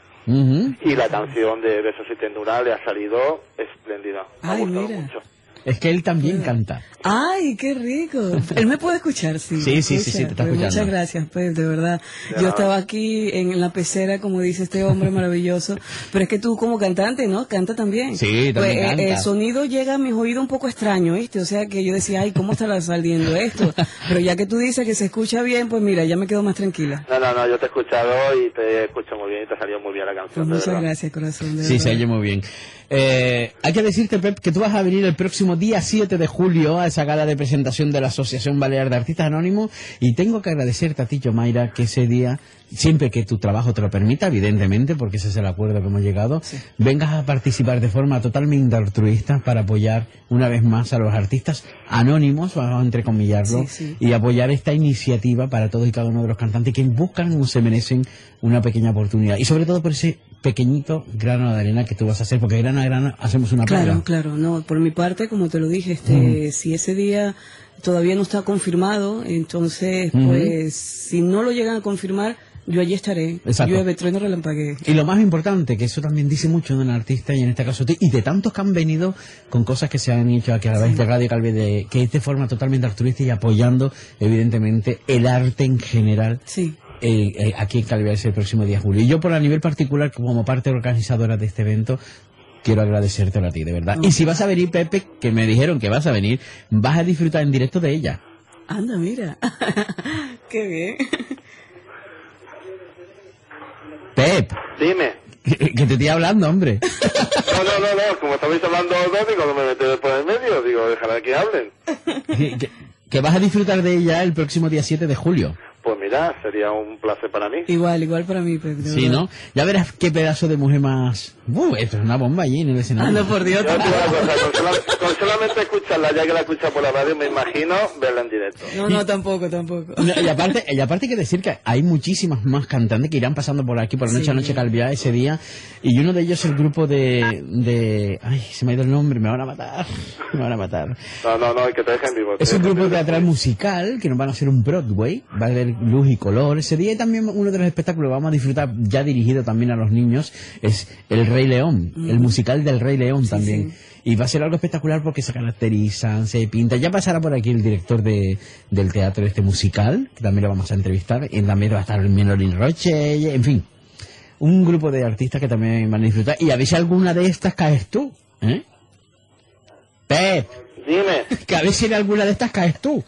Y la canción de Besos y Tendura le ha salido espléndida. Me ha Ay, gustado mira. mucho. Es que él también canta. ¡Ay, qué rico! Él me puede escuchar, sí. Sí, sí, sí, escucha. sí, te está Pues escuchando. Muchas gracias, Pep, de verdad. Yo estaba aquí en la pecera, como dice este hombre maravilloso. Pero es que tú como cantante, ¿no? Canta también. Sí, también Pues, eh. El sonido llega a mis oídos un poco extraño, ¿viste? O sea que yo decía, ay, ¿cómo estará saliendo esto? Pero ya que tú dices que se escucha bien, pues mira, ya me quedo más tranquila. No, no, no, yo te he escuchado y te escucho muy bien y te ha salido muy bien la Pues canción, de muchas verdad. gracias, corazón. de Sí, se verdad. oye muy bien. Eh, hay que decirte, Pep, que tú vas a venir el próximo día 7 de julio a esa gala de presentación de la Asociación Balear de Artistas Anónimos y tengo que agradecerte a ti, Mayra, que ese día, siempre que tu trabajo te lo permita, evidentemente, porque ese es el acuerdo que hemos llegado, vengas a participar de forma totalmente altruista para apoyar una vez más a los artistas anónimos, vamos a entrecomillarlo, Sí, sí. y apoyar esta iniciativa para todos y cada uno de los cantantes que buscan o se merecen una pequeña oportunidad. Y sobre todo por ese pequeñito grano de arena que tú vas a hacer, porque grano a grano hacemos una Claro, claro, no, por mi parte, como te lo dije, este, si ese día todavía no está confirmado, entonces, pues, si no lo llegan a confirmar, yo allí estaré. Exacto. Llueve, trueno, relampaguee. Y lo más importante, que eso también dice mucho de un artista, y en este caso y de tantos que han venido con cosas que se han hecho aquí a través de Radio Calvi, de, que es de forma totalmente altruista y apoyando, evidentemente, el arte en general. Sí. Eh, eh, aquí en Calviares el próximo día de julio. Y yo, por a nivel particular, como parte organizadora de este evento, quiero agradecértelo a ti, de verdad. Y si vas a venir, Pepe, que me dijeron que vas a venir, vas a disfrutar en directo de ella. Anda, mira. Qué bien. Pep, Dime. que que te estoy hablando, hombre. No, no, no, no, como estabais hablando dos, digo, no me meto por el medio, digo, déjala que hablen. que, que- que vas a disfrutar de ella el próximo día 7 de julio. Pues mira, sería un placer para mí. Igual, igual para mí, de Sí. ¿no? Ya verás qué pedazo de mujer más... Uh, esto es una bomba allí en el escenario. Anda, por Dios. Yo te con, sola- con solamente escucharla, ya que la escucha por la radio, me imagino verla en directo. No, no, tampoco, tampoco. No, y aparte, y aparte hay que decir que hay muchísimas más cantantes que irán pasando por aquí por la noche Sí. a noche Calviá ese día y uno de ellos el grupo de, de ay se me ha ido el nombre me van a matar me van a matar No, no, no, que te dejen vivo. es un grupo teatral musical que nos van a hacer un Broadway va a haber luz y color ese día y también uno de los espectáculos que vamos a disfrutar ya dirigido también a los niños es El Rey León el musical del Rey León también y va a ser algo espectacular porque se caracterizan, se pintan. Ya pasará por aquí el director de, del teatro de este musical, que también lo vamos a entrevistar. Y también va a estar Menolín Roche, en fin. Un grupo de artistas que también van a disfrutar. Y a ver si alguna de estas caes tú. ¿eh? Pep, Dime. que a ver si en alguna de estas caes tú.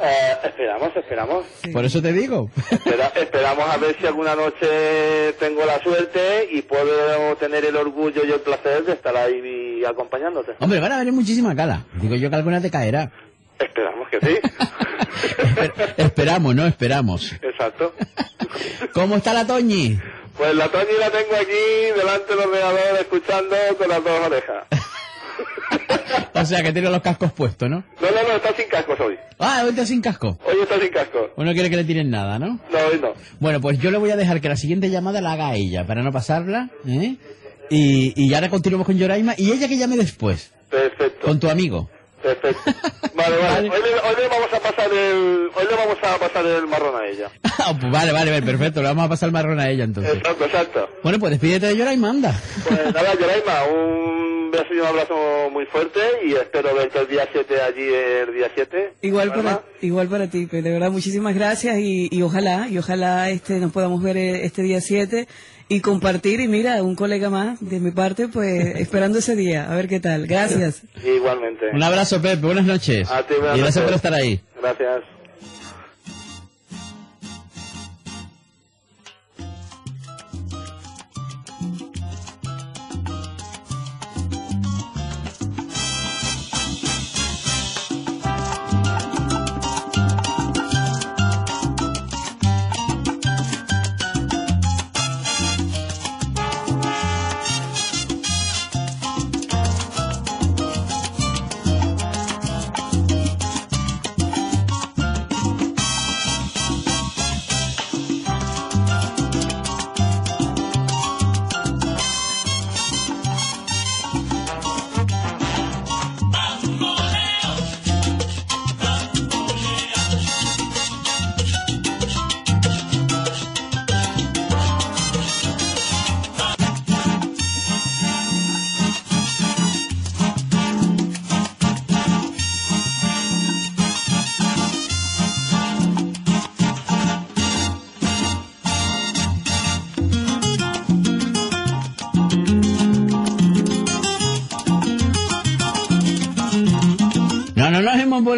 Eh, esperamos, esperamos. Por eso te digo. Espera- esperamos a ver si alguna noche tengo la suerte y puedo tener el orgullo y el placer de estar ahí acompañándote. Hombre, van a venir muchísimas galas. Digo yo que alguna te caerá. Esperamos que sí. Esper- esperamos, no esperamos. Exacto. ¿Cómo está la Toñi? Pues la Toñi la tengo aquí delante del ordenador escuchando con las dos orejas. O sea, que tiene los cascos puestos, ¿no? No, no, no, está sin cascos hoy. Ah, hoy está sin casco. Hoy está sin casco. O no quiere que le tiren nada, ¿no? No, hoy no. Bueno, pues yo le voy a dejar que la siguiente llamada la haga ella, para no pasarla, ¿eh? Y, y ahora continuamos con Yoraima y ella que llame después, Perfecto. con tu amigo. Perfecto. Vale, vale. Hoy, le, hoy le vamos a pasar el, hoy le vamos a pasar el marrón a ella. Ah, pues vale, vale, vale, perfecto, le vamos a pasar el marrón a ella entonces. Exacto, exacto. Bueno, pues despídete de Yoraima, anda. Pues nada, Yoraima, un beso y un abrazo muy fuerte y espero verte el día 7 allí el día 7. Igual para, igual para ti, Pep. De verdad, muchísimas gracias y, y ojalá, y ojalá este nos podamos ver eh, este día 7 y compartir. Y mira, un colega más de mi parte, pues esperando ese día. A ver qué tal. Gracias. Igualmente. Un abrazo, Pepe. Buenas noches. A ti, buenas y gracias noches. por estar ahí. Gracias.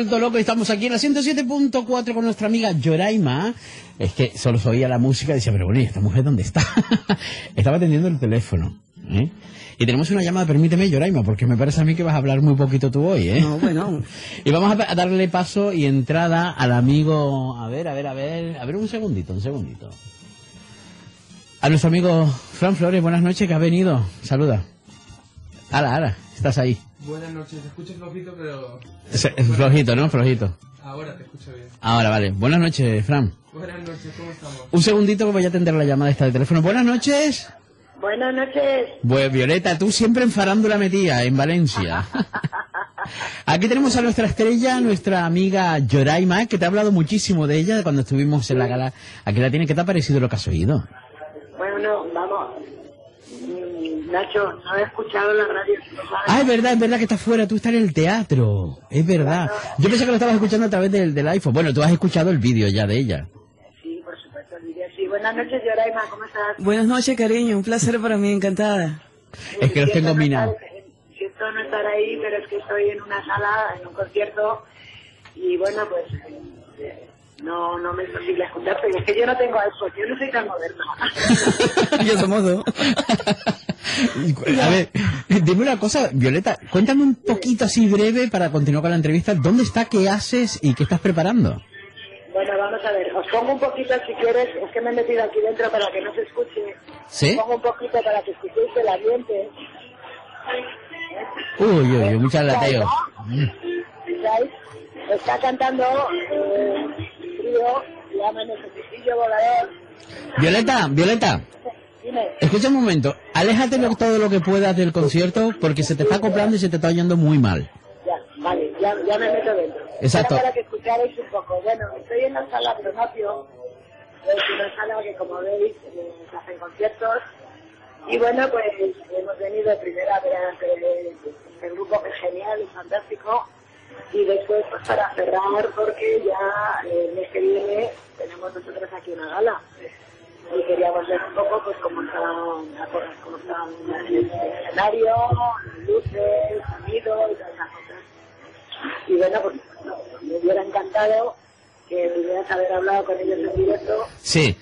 Vuelto locos. Estamos aquí en la 107.4 con nuestra amiga Yoraima. Es que solo se oía la música y decía, pero bueno, ¿y esta mujer dónde está? Estaba atendiendo el teléfono. ¿eh? Y tenemos una llamada, permíteme, Yoraima, porque me parece a mí que vas a hablar muy poquito tú hoy, ¿eh? No, bueno. Y vamos a, a darle paso y entrada al amigo... A ver, a ver, a ver... A ver, un segundito, un segundito. A nuestro amigo Fran Flores, buenas noches, que ha venido. Saluda. Ala, ala, estás ahí. Buenas noches, te escucho flojito, pero Es- es flojito, ¿no? Flojito. ahora te escucho bien. Ahora, vale. Buenas noches, Fran. Buenas noches, ¿cómo estamos? Un segundito que voy a atender la llamada esta de teléfono. Buenas noches. Buenas noches. Pues Violeta, tú siempre en farándula metida, en Valencia. Aquí tenemos a nuestra estrella, nuestra amiga Yoraima, que te ha hablado muchísimo de ella cuando estuvimos en la gala. Aquí la tiene, ¿qué te ha parecido lo que has oído? Bueno, no, vamos. Nacho, no he escuchado la radio. ¿no sabes? Ah, es verdad, es verdad que estás fuera, tú estás en el teatro. Es verdad. Yo pensé que lo estabas escuchando a través del, del iPhone. Bueno, tú has escuchado el vídeo ya de ella. Sí, por supuesto, el vídeo. Sí, buenas noches, Yoraima, ¿cómo estás? Buenas noches, cariño. Un placer para mí, encantada. Es que los tengo no minados. estar- Siento no estar ahí, pero es que estoy en una sala, en un concierto, y bueno, pues eh, no, no me es posible escucharte. Es que yo no tengo iPhone, yo no soy tan moderna. Yo somos dos. A ver, dime una cosa, Violeta, cuéntame un poquito así breve para continuar con la entrevista. ¿Dónde está, qué haces y qué estás preparando? Bueno, vamos a ver, os pongo un poquito si quieres, es que me he metido aquí dentro para que no se escuche. ¿Sí? Os pongo un poquito para que escuchéis el ambiente. Uy, uy, uy, muchas lateo. ¿Sabéis? Está cantando eh, el Volador. Violeta, Violeta, Dime, escucha un momento. Aléjate lo- todo lo que puedas del concierto porque se te está acoplando y se te está oyendo muy mal. ya, vale, ya, ya me meto dentro. Exacto. Era para que escucharais un poco. Bueno, estoy en la sala Pronopio, es una sala que como veis eh, se hacen conciertos. Y bueno, pues hemos venido primero a ver este grupo que es genial y fantástico. Y después pues para cerrar porque ya eh, el mes que viene tenemos nosotros aquí una gala. Y queríamos ver un poco pues cómo está, cómo está el escenario, luces, sonido y todas esas cosas. Y bueno, pues me hubiera encantado que pudieras haber hablado con ellos en directo. Sí,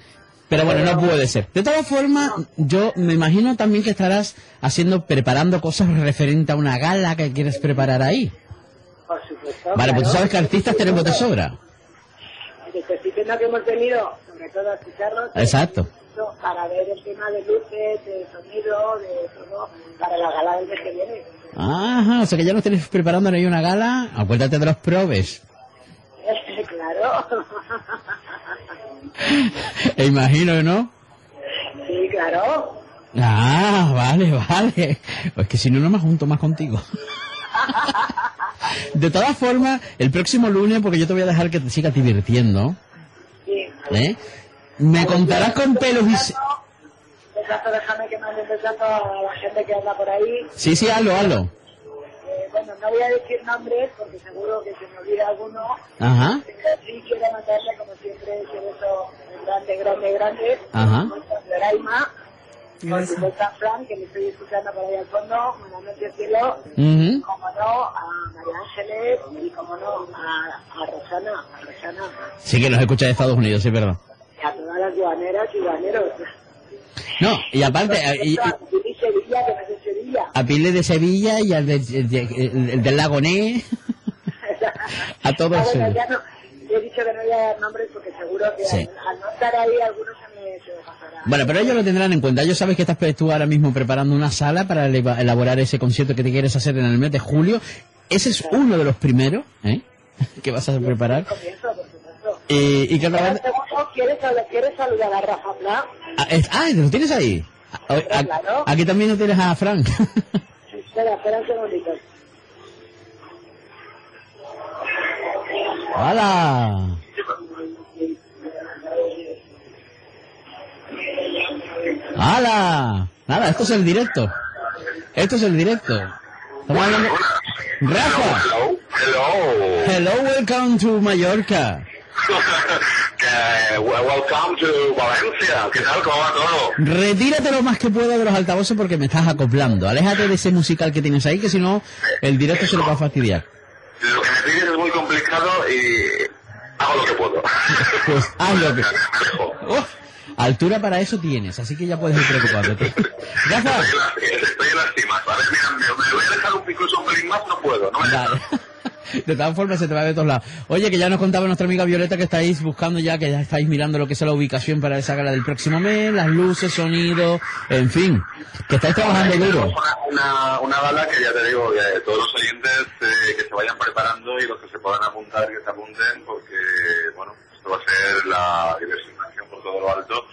pero bueno, no puede ser. De todas formas, yo me imagino también que estarás haciendo, preparando cosas referente a una gala que quieres preparar ahí. Por supuesto. Vale, pues tú sabes que artistas tenemos de sobra. Diciendo que hemos venido, sobre todo, a escucharlos. Exacto. Para ver el tema de luces, de sonido, de todo, para la gala del mes que viene. Ajá, o sea que ya nos tenéis preparando ahí una gala. Acuérdate de los probes. claro. E imagino, ¿no? sí, claro. Ah, vale, vale. Pues que si no, no me junto más contigo. De todas formas, el próximo lunes, porque yo te voy a dejar que te sigas divirtiendo, Sí. ¿eh? Me contarás con pelos y... se- Besazo, déjame que mande un besazo a la gente que anda por ahí. Sí, sí, hazlo, hazlo. Eh, bueno, no voy a decir nombres porque seguro que se me olvida alguno. Ajá. Pero sí quiero mandarle, como siempre, ese beso grande, grande, grande. Ajá. Doraima. Por supuesto a Fran, que me estoy escuchando por ahí al fondo. Buenas noches, cielo. Ujú. Como no, a María Ángeles y como no, a, a Rosana, a Rosana. Sí que nos escucha de Estados Unidos, sí, verdad. Y a todas las guaneras y guaneros. No, y aparte, y- y- A Pili Sevilla, que no es de Sevilla. a Pile de Sevilla y al de- de- el- el del Lago a todos. Ah, bueno, ya no, he dicho que no voy a dar nombres porque seguro que Sí. al, al no estar ahí algunos se me, se me pasará. Bueno, pero ellos lo tendrán en cuenta. Ellos sabes que estás tú ahora mismo preparando una sala para elaborar ese concierto que te quieres hacer en el mes de julio. Ese es uno de los primeros, ¿eh? que vas a preparar. Eh, y que otra vez- ¿quieres, sal- ¿Quieres saludar a Rafa? Ah, es- ah, ¿lo tienes ahí? Ah. Aquí también lo tienes a Frank. Espera, espera un segundito. ¡Hala! ¡Hala! Nada, esto es el directo. Esto es el directo. Estamos hablando... Rafa, Hello. hello, welcome to Mallorca. Welcome to Valencia. ¿Qué tal? ¿Cómo va todo? Retírate lo más que pueda de los altavoces porque me estás acoplando. Aléjate de ese musical que tienes ahí, que si no, el directo se lo va a fastidiar. Lo que me pides es muy complicado y hago lo que puedo. Pues haz lo que... Altura para eso tienes, así que ya puedes ir preocupándote. Rafa, Estoy en las cimas. Ver, mira, me, voy a dejar un, incluso un pelín más, no puedo. No Vale. De todas formas se te va de todos lados. Oye, que ya nos contaba nuestra amiga Violeta que estáis buscando ya, que ya estáis mirando lo que es la ubicación para esa gala del próximo mes, las luces, sonido, en fin, que estáis trabajando duro. Una, una gala que ya te digo, que todos los oyentes eh, que se vayan preparando y los que se puedan apuntar, que se apunten, porque, bueno, esto va a ser la diversificación por todo lo alto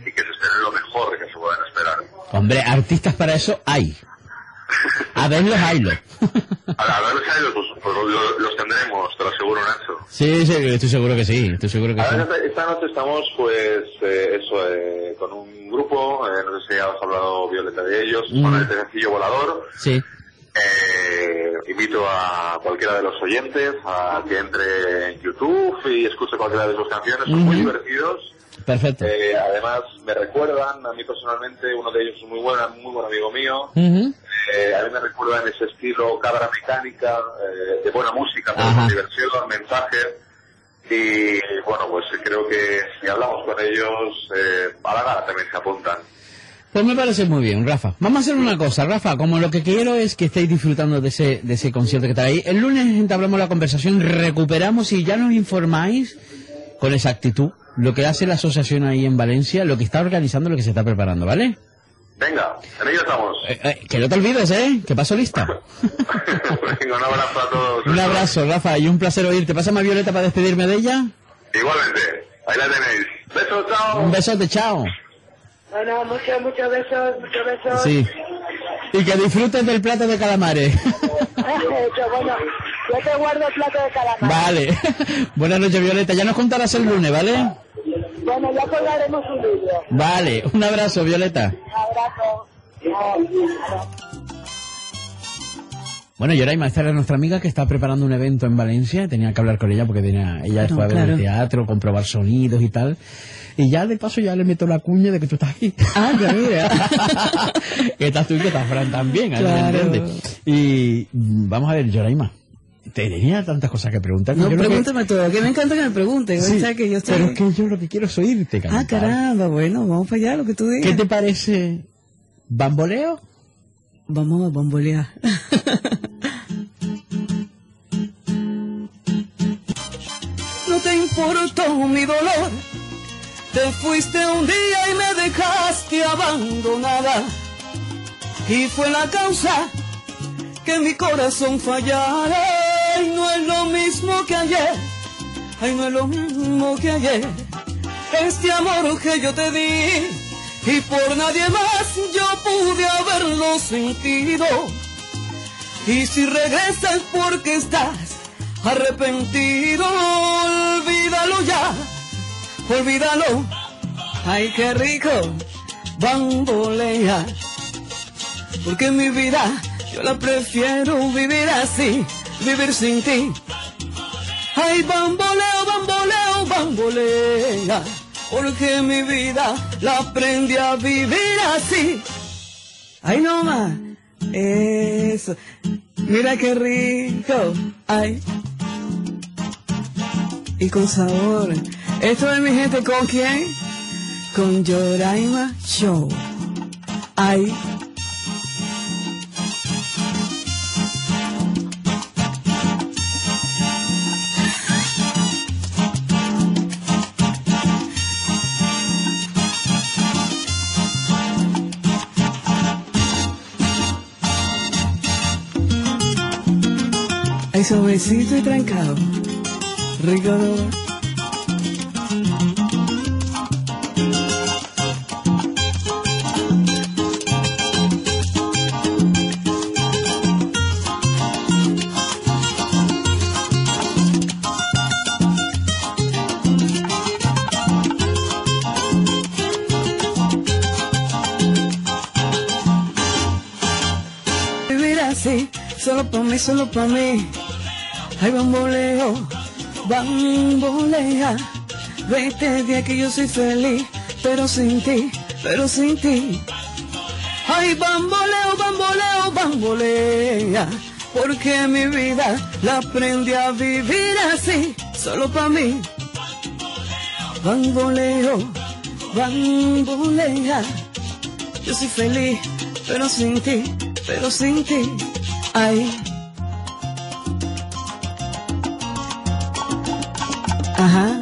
y que se espere lo mejor que se puedan esperar. Hombre, artistas para eso hay. A verlos, haylos. A la ver, pues, pues los, los tendremos, te lo aseguro, Nacho. Sí, sí, estoy seguro que sí, estoy seguro que A sí. ver, esta, noche estamos, pues, eh, eso, eh, con un grupo, eh, no sé si has hablado, Violeta, de ellos, Mm. con el Tececillo Volador. Sí. Eh, invito a cualquiera de los oyentes a que entre en YouTube y escuche cualquiera de sus canciones, son muy Ujú. divertidos. Perfecto. Eh, además, me recuerdan, a mí personalmente, uno de ellos es muy buen, muy buen amigo mío. Ujú. Eh, a mí me recuerdan ese estilo cabra mecánica, eh, de buena música, con diversión, mensajes. Y bueno, pues creo que si hablamos con ellos, eh, a la gala también se apuntan. Pues me parece muy bien, Rafa. Vamos a hacer una cosa, Rafa. Como lo que quiero es que estéis disfrutando de ese, de ese concierto que está ahí. El lunes entablamos la conversación, recuperamos y ya nos informáis con exactitud lo que hace la asociación ahí en Valencia, lo que está organizando, lo que se está preparando, ¿vale? Venga, en ello estamos. Eh, eh, que no te olvides, ¿eh? Que paso lista. Venga, un abrazo a todos. Un abrazo, Rafa, y un placer oírte. Pásame a Violeta para despedirme de ella. Igualmente, ahí la tenéis. Besos, chao. Un besote, chao. Bueno, muchos, muchos besos, muchos besos. Sí. Y que disfrutes del plato de calamares. Bueno, yo te guardo el plato de calamar. Vale. Buenas noches, Violeta. Ya nos contarás el lunes, ¿vale? Bueno, ya colgaremos un vídeo. Vale. Un abrazo, Violeta. Un abrazo. Bueno, Yoraima, esta era nuestra amiga que está preparando un evento en Valencia. Tenía que hablar con ella porque tenía, ella Claro, fue a ver claro. el teatro, comprobar sonidos y tal. Y ya de paso ya le meto la cuña de que tú estás aquí. Ah, ya mira. que estás tú y que estás Fran también, ¿me Claro. entiendes? Y vamos a ver, Yoraima. Te tenía tantas cosas que preguntar. No, lo que- pregúntame todo, que me encanta que me pregunten. Sí, ¿sabes? que yo estoy... Pero es que yo lo que quiero es oírte cantar. Ah, caramba, bueno, vamos para allá, lo que tú digas. ¿Qué te parece? ¿Bamboleo? Vamos a bambolear. No te importó mi dolor. Te fuiste un día y me dejaste abandonada. Y fue la causa que mi corazón fallara. Ay, no es lo mismo que ayer. Ay, no es lo mismo que ayer. Este amor que yo te di. Y por nadie más yo pude haberlo sentido. Y si regresas porque estás arrepentido, olvídalo ya, olvídalo. Ay, qué rico, bambolea. Porque mi vida yo la prefiero vivir así, vivir sin ti. Ay, bamboleo, bamboleo, bambolea. porque mi vida la aprendí a vivir así. Ay, no más. Eso. Mira qué rico. Ay. Y con sabor. Esto es mi gente, ¿con quién? Con Yoraima Show. Ay. Suavecito y trancado. Rico solo para mí, solo para mí. Ay, bamboleo, bambolea. Vete día que yo soy feliz, pero sin ti, pero sin ti. Ay, bamboleo, bamboleo, bambolea. Porque mi vida la aprendí a vivir así, solo para mí. Bamboleo, bambolea. Yo soy feliz, pero sin ti, pero sin ti. Ay. Ajá.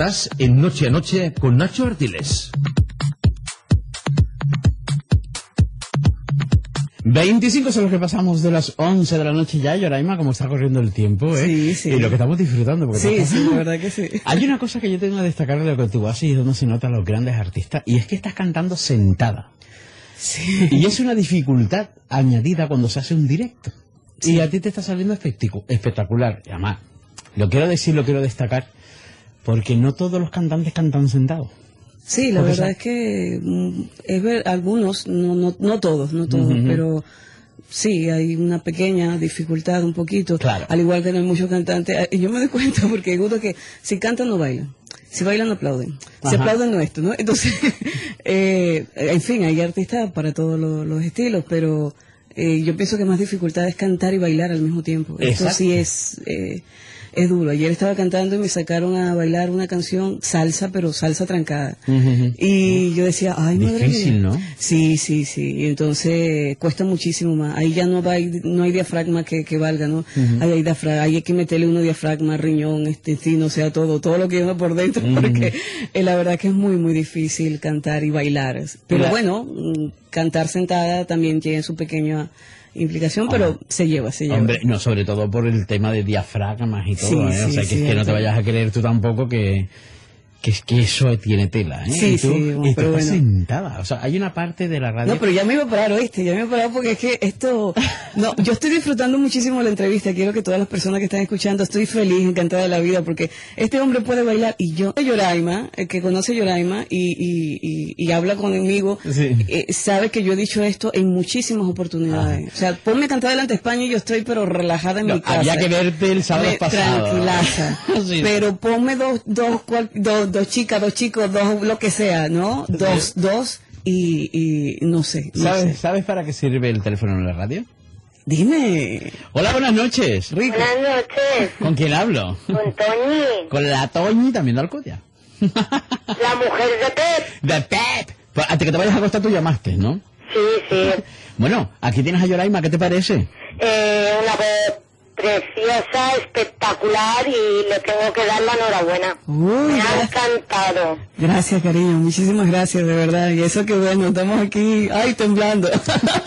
Estás en Noche a Noche con Nacho Artiles. 25 son los que pasamos de las 11 de la noche ya, Yoraima, como está corriendo el tiempo, ¿eh? Sí, sí. Y lo que estamos disfrutando. Porque Sí, no- sí, la verdad que sí. Hay una cosa que yo tengo que destacar de lo que tú haces y donde se notan los grandes artistas, y es que estás cantando sentada. Sí. Y es una dificultad añadida cuando se hace un directo. Y a ti te está saliendo espectacular. Y además, lo quiero decir, lo quiero destacar, porque no todos los cantantes cantan sentados. Sí, la Porque verdad es que mm, es ver, algunos, no, no, no todos, no todos, pero sí, hay una pequeña dificultad, un poquito. Claro. Al igual que no hay muchos cantantes. Y yo me doy cuenta porque gusto que si cantan no bailan. Si bailan no aplauden. Si aplauden no esto, ¿no? Entonces, eh, en fin, hay artistas para todos los, los estilos, pero eh, yo pienso que más dificultad es cantar y bailar al mismo tiempo. Exacto. sí es, eh, es duro. Ayer estaba cantando y me sacaron a bailar una canción salsa, pero salsa trancada. Y yo decía, ay, madre Difícil, mía. ¿no? Sí, sí, sí. Y entonces cuesta muchísimo más. Ahí ya no, va, no hay diafragma que, que valga, ¿no? Ahí hay, diafragma, hay que meterle uno diafragma, riñón, intestino, o sea, todo, todo lo que lleva por dentro, porque eh, la verdad que es muy, muy difícil cantar y bailar. Pero bueno, mm, cantar sentada también tiene su pequeña implicación, pero se lleva, se lleva. Hombre, no, sobre todo por el tema de diafragmas y todo, Sí, ¿eh? o sí, sea, que, sí, es que no te vayas a creer tú tampoco que, que es que eso tiene tela, ¿eh? Sí, y tú, sí, y tú pero estás bueno. sentada, o sea, hay una parte de la radio... No, pero ya me iba a parar, ¿oíste? Ya me iba a parar porque es que esto... No, yo estoy disfrutando muchísimo la entrevista. Quiero que todas las personas que están escuchando, estoy feliz, encantada de la vida, porque este hombre puede bailar. Y yo, Yoraima, el que conoce Yoraima y, y, y, y habla conmigo, Sí. eh, sabe que yo he dicho esto en muchísimas oportunidades. O sea, ponme a cantar delante de España y yo estoy pero relajada en No, mi casa. había que verte el sábado Me- pasado. Tranquilaza. Sí. Pero ponme dos, dos, cual- dos, dos chicas, dos chicos, dos, lo que sea, ¿no? Dos, dos y, y no sé. no ¿Sabes, sé. ¿Sabes para qué sirve el teléfono en la radio? Dime. Hola, buenas noches. Rico. Buenas noches, ¿Con quién hablo? con Toñi, Con la Toñi también de Alcodia. la mujer de Pep. De Pep. Pues antes que te vayas a acostar tú llamaste, ¿no? Sí, sí. Bueno, aquí tienes a Yoraima, ¿qué te parece? Eh, una voz preciosa, espectacular y le tengo que dar la enhorabuena. Uy, Me ha encantado. Gracias, cariño, muchísimas gracias, de verdad. Y eso que bueno, estamos aquí, ay, temblando.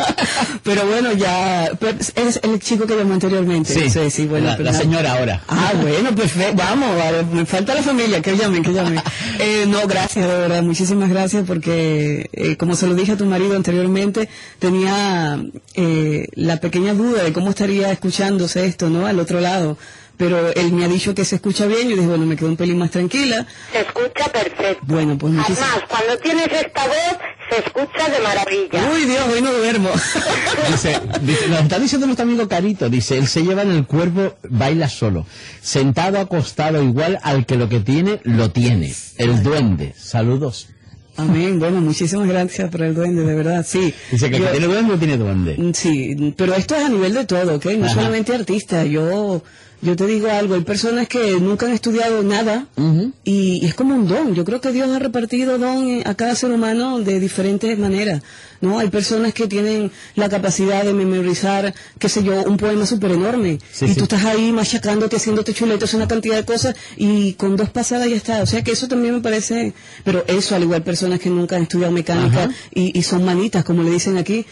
pero bueno, ya, pero es el chico que llamó anteriormente. Sí, sí, bueno. la- pero la nada. señora ahora. Ah, bueno, perfecto, vamos, vale, me falta la familia, que llamen, que llamen. Eh, no, gracias, de verdad, muchísimas gracias porque, eh, como se lo dije a tu marido anteriormente, tenía eh, la pequeña duda de cómo estaría escuchándose esto, ¿no? Al otro lado. Pero él me ha dicho que se escucha bien, y dije, bueno, me quedo un pelín más tranquila. Se escucha perfecto. Bueno, pues muchísimas Además, cuando tienes esta voz, se escucha de maravilla. Uy, Dios, hoy no duermo. Dice, dice, nos está diciendo nuestro amigo Carito, dice, él se lleva en el cuerpo, baila solo, sentado, acostado, igual al que lo que tiene, lo tiene. El duende. Saludos. Amén. Bueno, muchísimas gracias por el duende, de verdad, sí. Dice que el Yo- que tiene duende, tiene duende. Mm, Sí, pero esto es a nivel de todo, ¿ok? No Ajá. solamente artistas. Yo, yo te digo algo, hay personas que nunca han estudiado nada y, y es como un don. Yo creo que Dios ha repartido don a cada ser humano de diferentes maneras, ¿no? Hay personas que tienen la capacidad de memorizar, qué sé yo, un poema súper enorme Sí, y sí. tú estás ahí machacándote, haciéndote chuletos, una cantidad de cosas y con dos pasadas ya está. O sea que eso también me parece, pero eso al igual personas que nunca han estudiado mecánica y, y son manitas, como le dicen aquí,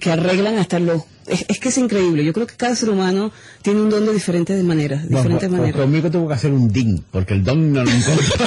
que arreglan hasta los... Es, es que es increíble. Yo creo que cada ser humano tiene un don de diferentes maneras. Bueno, Diferentes pues- pues maneras. conmigo tuvo que hacer un ding, porque el don no lo encontró.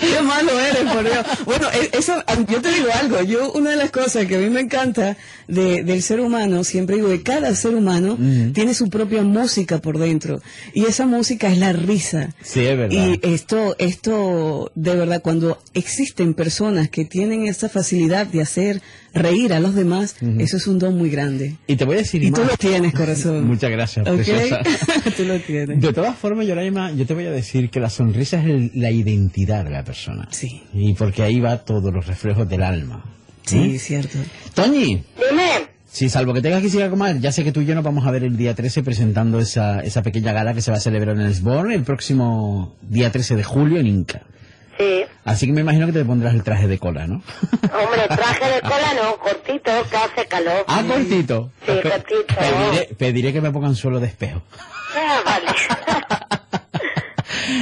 Qué malo eres, por Dios. Bueno, e- eso, yo te digo algo. Yo, una de las cosas que a mí me encanta de, del ser humano, siempre digo que cada ser humano tiene su propia música por dentro. Y esa música es la risa. Sí, es verdad. Y esto, esto, de verdad, cuando existen personas que tienen esa facilidad de hacer reír a los demás, Ujú. eso es un don muy grande. Y te voy a decir Y más. tú lo tienes, corazón. Muchas gracias, ¿Ok? preciosa. tú lo tienes. De todas formas, Yoraima, yo te voy a decir que la sonrisa es el- la identidad de la persona. Sí. Y porque ahí va todos los reflejos del alma. Sí, ¿Mm? cierto. Toñi, Dime, si salvo que tengas que ir a comer, ya sé que tú y yo nos vamos a ver el día 13 presentando esa, esa pequeña gala que se va a celebrar en Elsborn el próximo día 13 de julio en Inca. Sí. Así que me imagino que te pondrás el traje de cola, ¿no? Hombre, traje de cola no, cortito, que hace calor. Ah, cortito. Sí, Pe- cortito. Pediré, pediré que me pongan suelo de espejo. Ah, vale.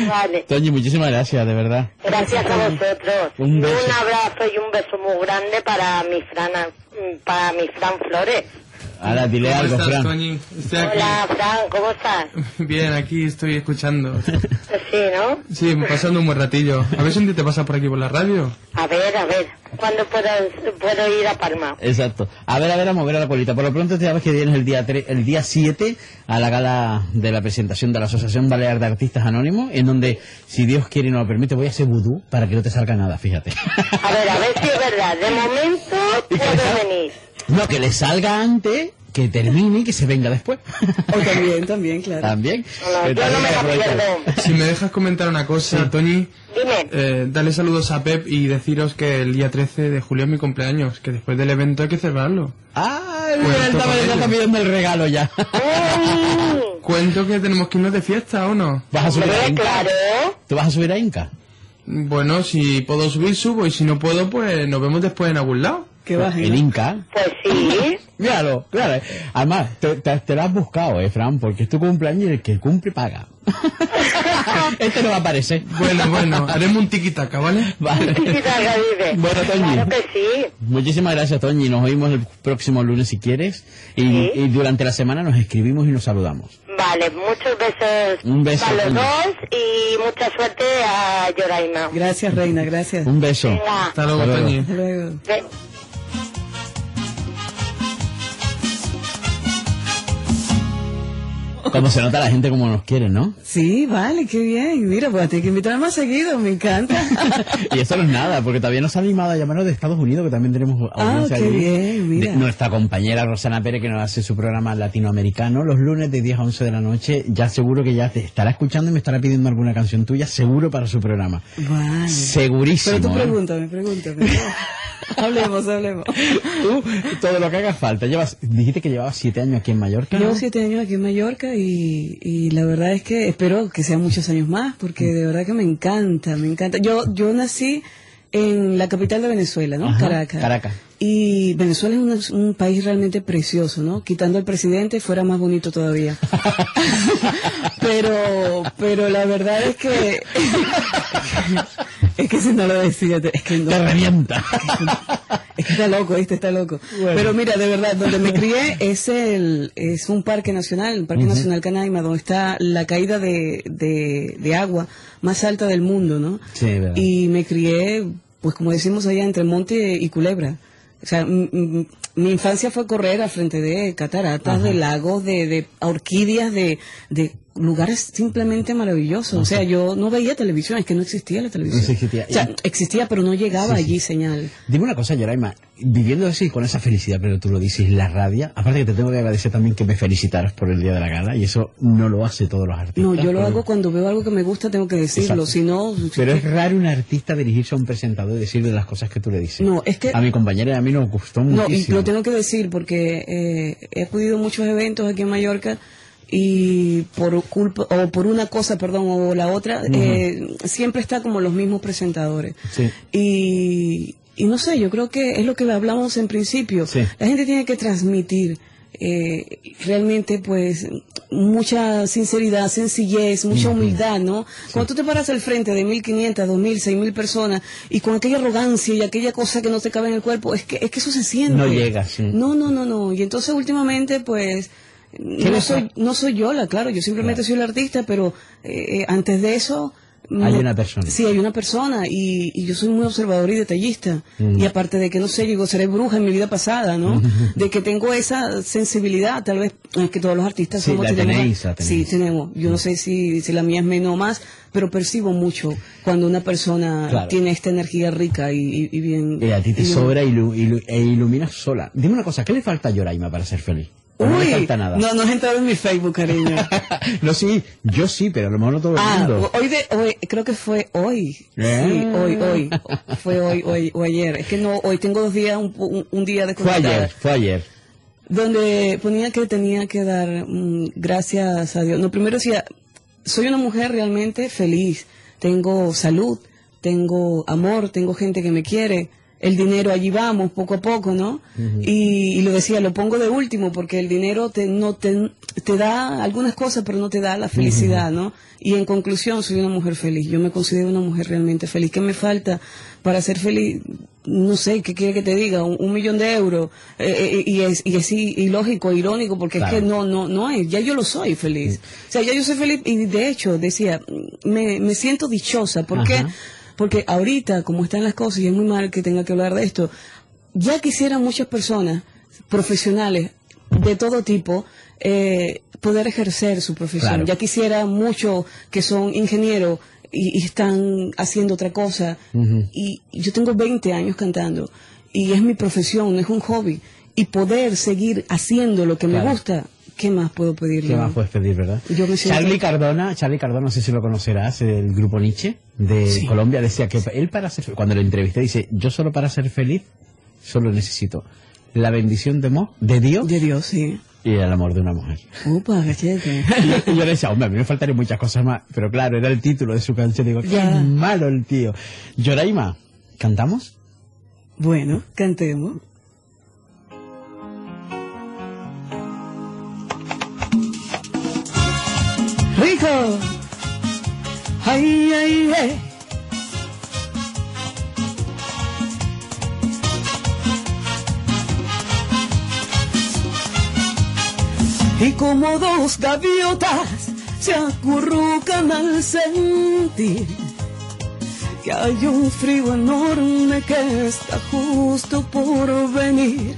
vale. Toñi, muchísimas gracias, de verdad. Gracias a vosotros. Un beso. Un abrazo y un beso muy grande para mi Fran, para mi Fran Flores. Ahora dile ¿Cómo algo, estás, Fran. Toñi? Estoy aquí. Hola, Fran, ¿cómo estás? Bien, aquí estoy escuchando. Sí, ¿no? Sí, pasando un buen ratillo. A ver si un día te pasas por aquí por la radio. A ver, a ver, ¿cuándo puedo, puedo ir a Palma? Exacto. A ver, a ver, a mover a la colita. Por lo pronto te sabes que vienes el día tre- el día 7 a la gala de la presentación de la Asociación Balear de Artistas Anónimos, en donde, si Dios quiere y nos lo permite, voy a hacer vudú para que no te salga nada, fíjate. A ver, a ver si es verdad. De momento puedo venir. No, que le salga antes, que termine y que se venga después. O también, también, claro. También. No, yo no me la pierdo. Si me dejas comentar una cosa, Toñi, Dime. eh, dale saludos a Pep y deciros que el día 13 de julio es mi cumpleaños, que después del evento hay que celebrarlo. Ah, Pues él está pidiendo el regalo ya. Cuento que tenemos que irnos de fiesta, ¿o no? ¿Vas a subir a Hombre, Inca? claro. ¿Tú vas a subir a Inca? Bueno, si puedo subir, subo, y si no puedo, pues nos vemos después en algún lado. Que bajen. ¿En Inca? Pues sí. Claro, claro. Además, te, te, te lo has buscado, eh, Fran, porque es tu cumpleaños y el que cumple paga. este no va a aparecer. Bueno, bueno, haremos un tiquitaca, ¿vale? Vale. Vive. Bueno, Toñi. Claro que sí. Muchísimas gracias, Toñi. Nos oímos el próximo lunes si quieres. Y, Sí. y durante la semana nos escribimos y nos saludamos. Vale, muchos besos Un beso, para los Toñi. dos y mucha suerte a Yoraima. Gracias, Reina, gracias. Un beso. Venga. Hasta luego, Hasta luego. Toñi. Hasta luego. Como se nota la gente como nos quiere, ¿no? Sí, vale, qué bien. Mira, pues tienes que invitar más seguido, me encanta. y eso no es nada, porque todavía nos ha animado a llamarnos de Estados Unidos, que también tenemos audiencia Ah, qué allí. bien, mira. De- nuestra compañera Rosana Pérez, que nos hace su programa latinoamericano, los lunes de 10 a 11 de la noche, ya seguro que ya te estará escuchando y me estará pidiendo alguna canción tuya, seguro para su programa. Vale. Segurísimo. Pero tú ¿eh? pregúntame, pregúntame. hablemos, hablemos. Tú, todo lo que haga falta. Llevas, dijiste que llevabas siete años aquí en Mallorca. Llevo siete años aquí en Mallorca y, y la verdad es que espero que sean muchos años más porque de verdad que me encanta, me encanta. Yo, yo nací en la capital de Venezuela, ¿no? Ajá, Caracas. Caracas. Y Venezuela es un, un país realmente precioso, ¿no? Quitando al presidente fuera más bonito todavía. pero, pero la verdad es que es que si no lo decía, te- es que no. Te revienta. Es que está loco, este está loco. Bueno. Pero mira, de verdad, donde me crié es el es un parque nacional, el Parque. Nacional Canaima, donde está la caída de, de, de agua más alta del mundo, ¿no? Sí, verdad. Y me crié, pues como decimos allá, entre monte y culebra. O sea, mi infancia fue correr al frente de cataratas, Ajá. de lagos, de, de orquídeas, de, de lugares simplemente maravillosos. O sea, yo no veía televisión, es que no existía la televisión. No existía. O sea, existía, pero no llegaba Sí, sí. allí señal. Dime una cosa, Yoraima, viviendo así con esa felicidad, pero tú lo dices, la rabia, aparte que te tengo que agradecer también que me felicitaras por el día de la gala, y eso no lo hace todos los artistas. No, yo lo pero- hago cuando veo algo que me gusta, tengo que decirlo. Exacto. Si no, Pero es raro un artista dirigirse a un presentador y decirle las cosas que tú le dices. No, es que- A mi compañera y a mí nos gustó No, y muchísimo. lo tengo que decir porque eh, he acudido a muchos eventos aquí en Mallorca y por culpa o por una cosa, perdón, o la otra, eh, siempre está como los mismos presentadores. Sí. Y, y no sé, yo creo que es lo que hablamos en principio. La gente tiene que transmitir eh, realmente pues mucha sinceridad, sencillez, mucha humildad, ¿no? Cuando tú te paras al frente de 1500, 2000, 6000 personas y con aquella arrogancia y aquella cosa que no te cabe en el cuerpo, es que es que eso se siente. No llega, sí. No, no, no, no. Y entonces últimamente pues ¿Qué no soy no soy yo la, claro, yo simplemente soy el artista, pero eh, eh, antes de eso Hay una persona. Sí, hay una persona y, y yo soy muy observador y detallista. Mm. Y aparte de que, no sé, yo digo, seré bruja en mi vida pasada, ¿no? de que tengo esa sensibilidad, tal vez, es que todos los artistas Sí, somos... la tenemos- tenéis, la tenéis. Sí, tenemos. Yo no sé si, si la mía es menos o más, pero percibo mucho cuando una persona Claro. tiene esta energía rica y, y- y bien... Y a ti te sobra ilu- ilu- e iluminas sola. Dime una cosa, ¿qué le falta a Yoraima para ser feliz? ¿O no Uy, falta nada? no, no has entrado en mi Facebook, cariño. No, sí, yo sí, pero a lo mejor no todo el Ah, mundo. hoy, de, hoy, creo que fue hoy. Eh. Sí, hoy, hoy. Fue hoy, hoy o ayer. Es que no, hoy tengo dos días, un, un- un día de Fue ayer, fue ayer. Donde ponía que tenía que dar mm, gracias a Dios. No, primero decía, soy una mujer realmente feliz. Tengo salud, tengo amor, tengo gente que me quiere. El dinero allí vamos, poco a poco, ¿no? y, y lo decía, lo pongo de último porque el dinero te, no te, te da algunas cosas, pero no te da la felicidad, ¿no? Y en conclusión, soy una mujer feliz. Yo me considero una mujer realmente feliz. ¿Qué me falta para ser feliz? No sé, ¿qué quiere que te diga? Un, un millón de euros. Eh, eh, y es, y es i- ilógico, irónico, porque Claro. es que no, no, no es. Ya yo lo soy feliz. O sea, ya yo soy feliz y de hecho, decía, me, me siento dichosa. ¿Por qué? Porque ahorita, como están las cosas, y es muy mal que tenga que hablar de esto, ya quisieran muchas personas profesionales de todo tipo eh, poder ejercer su profesión. Claro. Ya quisiera mucho que son ingenieros y, y están haciendo otra cosa. Y yo tengo 20 años cantando y es mi profesión, no es un hobby. Y poder seguir haciendo lo que me gusta, ¿qué más puedo pedirle? ¿Qué más puedes pedir, verdad? Yo me siento- Charlie Cardona, Charlie Cardona, no sé si lo conocerás, el grupo Nietzsche de Sí. Colombia, decía que él para ser, cuando lo entrevisté, dice, yo solo para ser feliz, solo necesito la bendición de, mo- de Dios De Dios, sí. y el amor de una mujer. Upa, cachete. Y yo le decía, hombre, a mí me faltarían muchas cosas más, pero claro, era el título de su canción, digo, qué Ya. malo el tío. Yoraima, ¿cantamos? Bueno, cantemos. Ay, ay, ay. Y como dos gaviotas se acurrucan al sentir que hay un frío enorme que está justo por venir.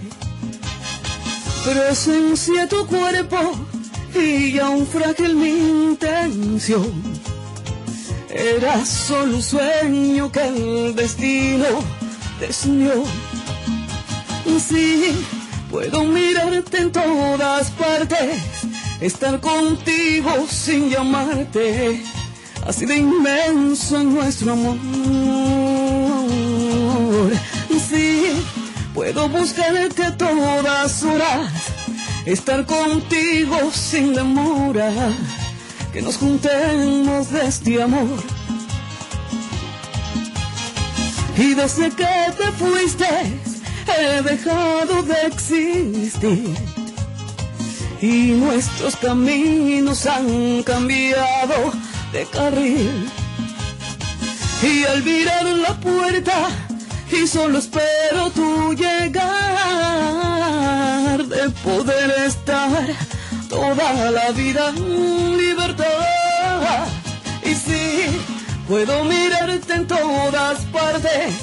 Presencia tu cuerpo y aún frágil mi intención. Era solo un sueño que el destino desnió. Sí, puedo mirarte en todas partes, estar contigo sin llamarte. Así de inmenso es nuestro amor. Sí, puedo buscarte todas horas, estar contigo sin demora. Que nos juntemos de este amor. Y desde que te fuiste he dejado de existir. Y nuestros caminos han cambiado de carril. Y al mirar la puerta y solo espero tu llegar de poder estar toda la vida en libertad. Y sí, puedo mirarte en todas partes,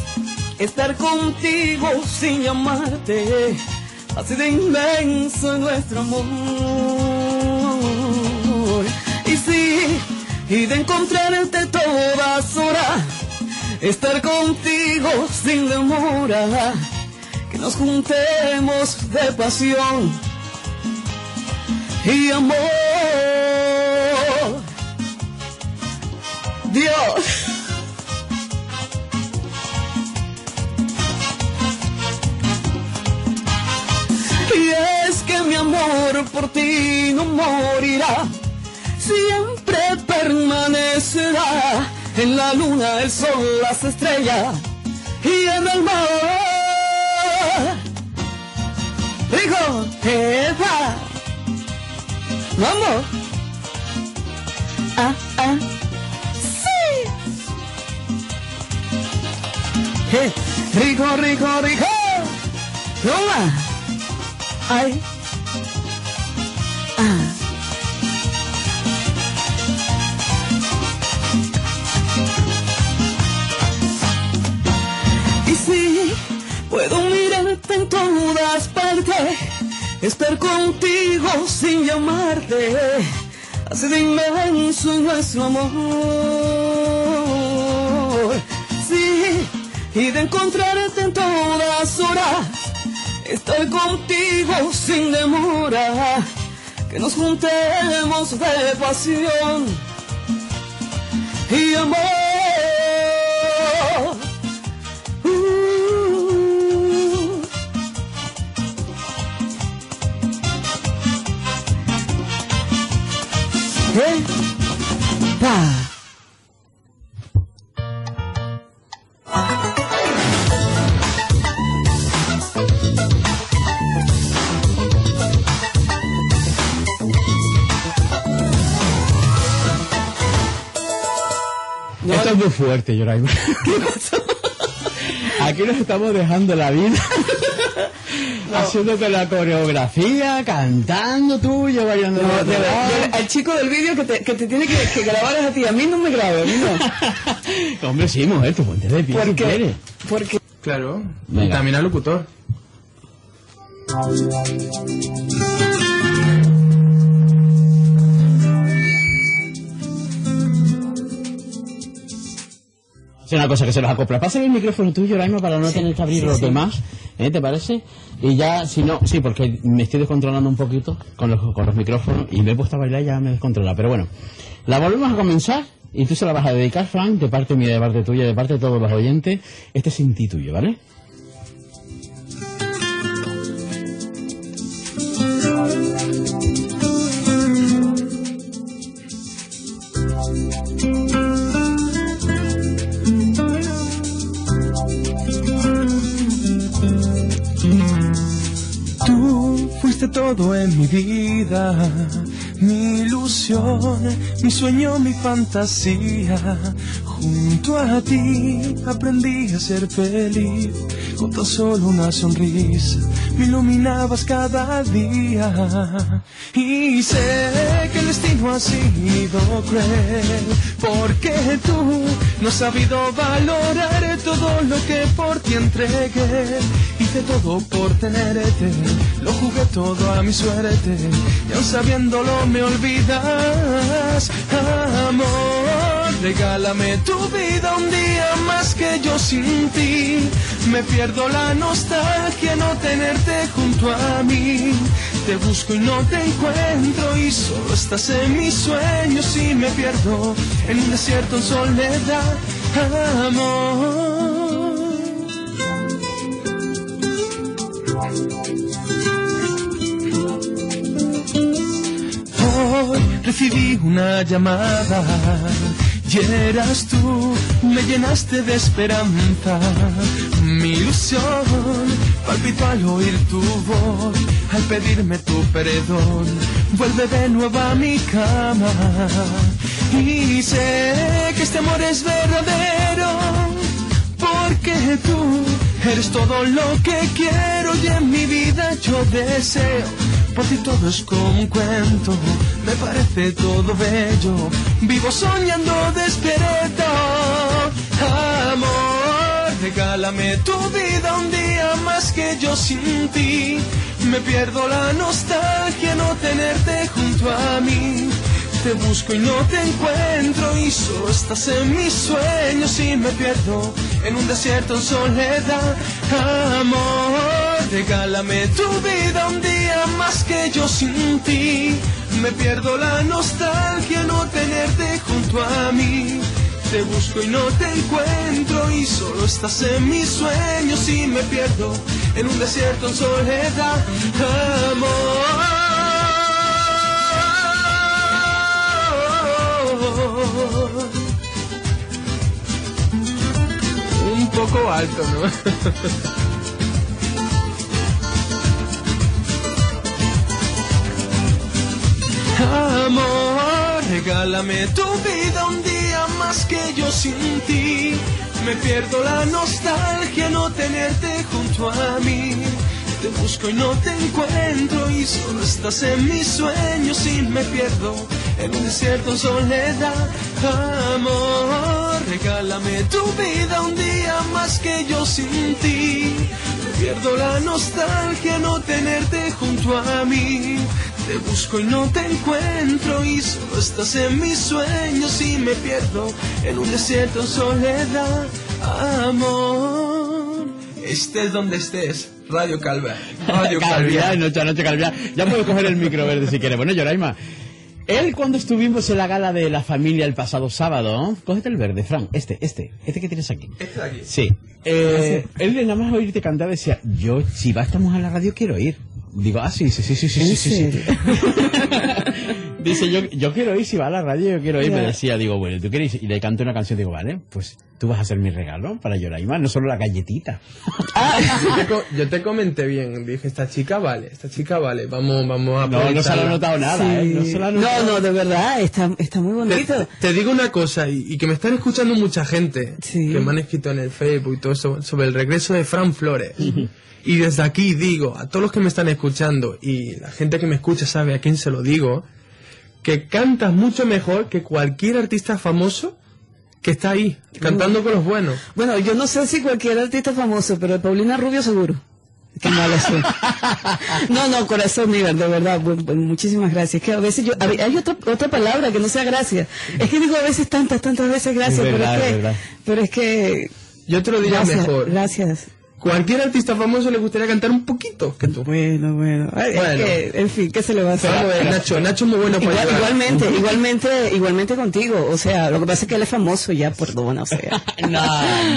estar contigo sin llamarte. Así de inmenso es nuestro amor. Y sí, y de encontrarte todas horas, estar contigo sin demora, que nos juntemos de pasión y amor. Dios. Y es que mi amor por ti no morirá, siempre permanecerá en la luna, el sol, las estrellas y en el mar. Digo, Eva, vamos. Ah, ah, sí. Rico, rico, rico. Toma. Ay. Ah. Y sí, puedo mirarte en todas partes, estar contigo sin llamarte, así de inmenso es nuestro amor. Sí, y de encontrarte en todas horas, estar contigo sin demora, que nos juntemos de pasión y amor. Fuerte, Yoraima. Aquí nos estamos dejando la vida. Haciéndote la coreografía, cantando tú, yo bailando. No, de yo- al chico del vídeo que te, que te tiene que, que grabar es a ti, a mí no me grabe, a mí no. Hombre, sí, mujer, tú ponte de pie ¿Por si qué? quieres. Porque Claro. Y Venga. también al locutor. Es una cosa que se nos acopla. Pasa el micrófono tuyo, Yoraima, para no tener que abrir los demás. ¿eh? ¿Te parece? Y ya, si no, sí, porque me estoy descontrolando un poquito con los, con los micrófonos y me he puesto a bailar y ya me descontrola. Pero bueno, la volvemos a comenzar y tú se la vas a dedicar, Frank, de parte mía, de parte tuya, de parte de todos los oyentes. Este es sin ti tuyo, ¿vale? Todo en mi vida, mi ilusión, mi sueño, mi fantasía. Junto a ti aprendí a ser feliz, con tan solo una sonrisa me iluminabas cada día. Y sé que el destino ha sido cruel, porque tú no has sabido valorar todo lo que por ti entregué. Hice todo por tenerte, lo jugué todo a mi suerte, y aun sabiéndolo me olvidas, amor. Regálame tu vida un día más que yo sin ti. Me pierdo la nostalgia no tenerte junto a mí. Te busco y no te encuentro y solo estás en mis sueños y me pierdo en un desierto en soledad, amor. Hoy recibí una llamada Y tú, me llenaste de esperanza. Mi ilusión palpitó al oír tu voz, al pedirme tu perdón. Vuelve de nuevo a mi cama. Y sé que este amor es verdadero, porque tú eres todo lo que quiero y en mi vida yo deseo. Por ti todo es como un cuento, me parece todo bello. Vivo soñando despierto. Amor, regálame tu vida un día más que yo sin ti. Me pierdo la nostalgia no tenerte junto a mí. Te busco y no te encuentro y solo estás en mis sueños y me pierdo en un desierto en soledad. Amor, regálame tu vida un día más que yo sin ti. Me pierdo la nostalgia no tenerte junto a mí. Te busco y no te encuentro y solo estás en mis sueños y me pierdo en un desierto en soledad. Amor. Un poco alto, ¿no? Amor, regálame tu vida un día más que yo sin ti. Me pierdo la nostalgia no tenerte junto a mí. Te busco y no te encuentro y solo estás en mis sueños y me pierdo en un desierto en soledad. Amor, regálame tu vida un día más que yo sin ti. Pierdo la nostalgia no tenerte junto a mí. Te busco y no te encuentro y solo estás en mis sueños y me pierdo en un desierto en soledad. Amor, estés donde estés, Radio Calva. Radio Calviá, Calva. noche a noche Calviá. Ya puedo coger el micro verde si quieres. Bueno, Yoraima, él cuando estuvimos en la gala de la familia el pasado sábado, cógete el verde, Fran, este, este, este que tienes aquí. Este de aquí. Sí. Eh, él de nada más oírte cantar decía, yo si va esta mujer a la radio quiero ir. Digo, ah, sí, sí, sí, sí, sí, ¿En sí, sí, sí. Dice, yo, yo quiero ir, si va a la radio, yo quiero ir. Me decía, digo, bueno, ¿tú quieres ir? Y le canto una canción, digo, vale, pues tú vas a ser mi regalo para Yoraima, no solo la galletita. yo, te co- yo te comenté bien, dije, esta chica vale, esta chica vale, vamos, vamos a No, no se le ha proyectarla". notado nada, ¿eh? No se No, de verdad, está, está muy Te, bonito. te digo una cosa, y, y que me están escuchando mucha gente, Sí. que me han escrito en el Facebook y todo eso, sobre el regreso de Fran Flores. Y desde aquí digo, a todos los que me están escuchando, y la gente que me escucha sabe a quién se lo digo, que cantas mucho mejor que cualquier artista famoso que está ahí, cantando con los buenos. Bueno, yo no sé si cualquier artista famoso, pero Paulina Rubio seguro. Qué mala soy. No, no, corazón, mira, de verdad, muchísimas gracias. Que a veces yo, a hay otra, otra palabra que no sea gracias. Es que digo a veces tantas, tantas veces gracias, verdad, pero es es que, verdad. pero es que, Yo te lo diría gracias, mejor. gracias. Cualquier artista famoso le gustaría cantar un poquito que tú. Bueno, bueno. Ay, es Bueno. que, en fin, ¿qué se le va a hacer? Pero, eh, Nacho, Nacho es muy bueno para Igual- igualmente, igualmente, igualmente contigo. O sea, lo que pasa es que él es famoso ya, perdona, o sea. No,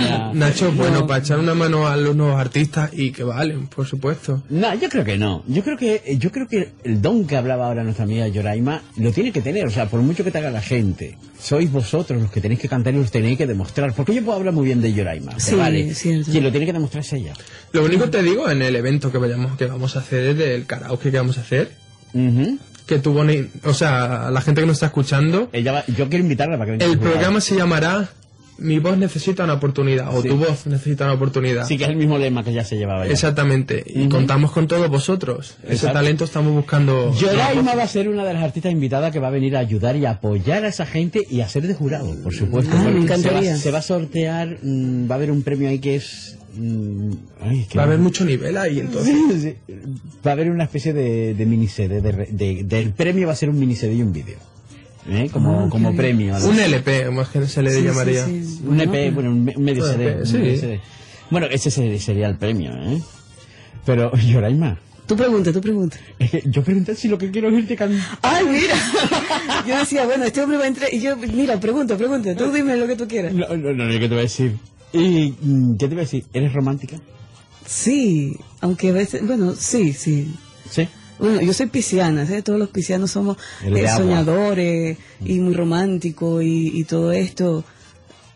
no. Nacho es bueno No. para echar una mano a los nuevos artistas y que valen, por supuesto. No, yo creo que no. Yo creo que yo creo que el don que hablaba ahora nuestra amiga Yoraima lo tiene que tener. O sea, por mucho que te haga la gente, sois vosotros los que tenéis que cantar y los tenéis que demostrar. Porque yo puedo hablar muy bien de Yoraima. Sí, vale. cierto. Quien lo tiene que demostrar es ella. Lo único que te digo en el evento que vayamos que vamos a hacer es del karaoke que vamos a hacer. Ujú. Que tú pones, o sea, la gente que nos está escuchando, Ella va- yo quiero invitarla para que venga. el programa se llamará Mi voz necesita una oportunidad o Sí. tu voz necesita una oportunidad. Sí, que es el mismo lema que ya se llevaba ya. Exactamente. Y contamos con todos vosotros. Ese Exacto. talento estamos buscando. Yoraima va a ser una de las artistas invitadas que va a venir a ayudar y apoyar a esa gente y a ser de jurado, por supuesto. Ah, me encantaría. Se va, se va a sortear, mm, va a haber un premio ahí que es... mm, ay, que Va a haber no- mucho nivel ahí entonces. Sí, sí. Va a haber una especie de, de miniserie. De, de- del premio va a ser un miniserie y un vídeo. ¿eh? Como, Ah, como premio. Un LP, más que se le Sí, llamaría. sí, sí. Un EP, bueno, un me- un medio CD. Un sí. medio CD. Bueno, ese se- sería el premio, ¿eh? Pero, Yoraima, Tú pregunta, tú pregunta. es que yo pregunté si lo que quiero es irte cantar. Ay, mira. Yo decía, bueno, este hombre va a entrar. Y yo, mira, pregunta, pregunta. Tú dime lo que tú quieras. No, no, no, ¿qué te voy a decir? ¿Y mm, qué te voy a decir? ¿Eres romántica? Sí, aunque a veces, bueno, sí, sí. Sí. Bueno, yo soy pisciana, ¿sabes? Todos los piscianos somos eh, soñadores y muy románticos y, y todo esto.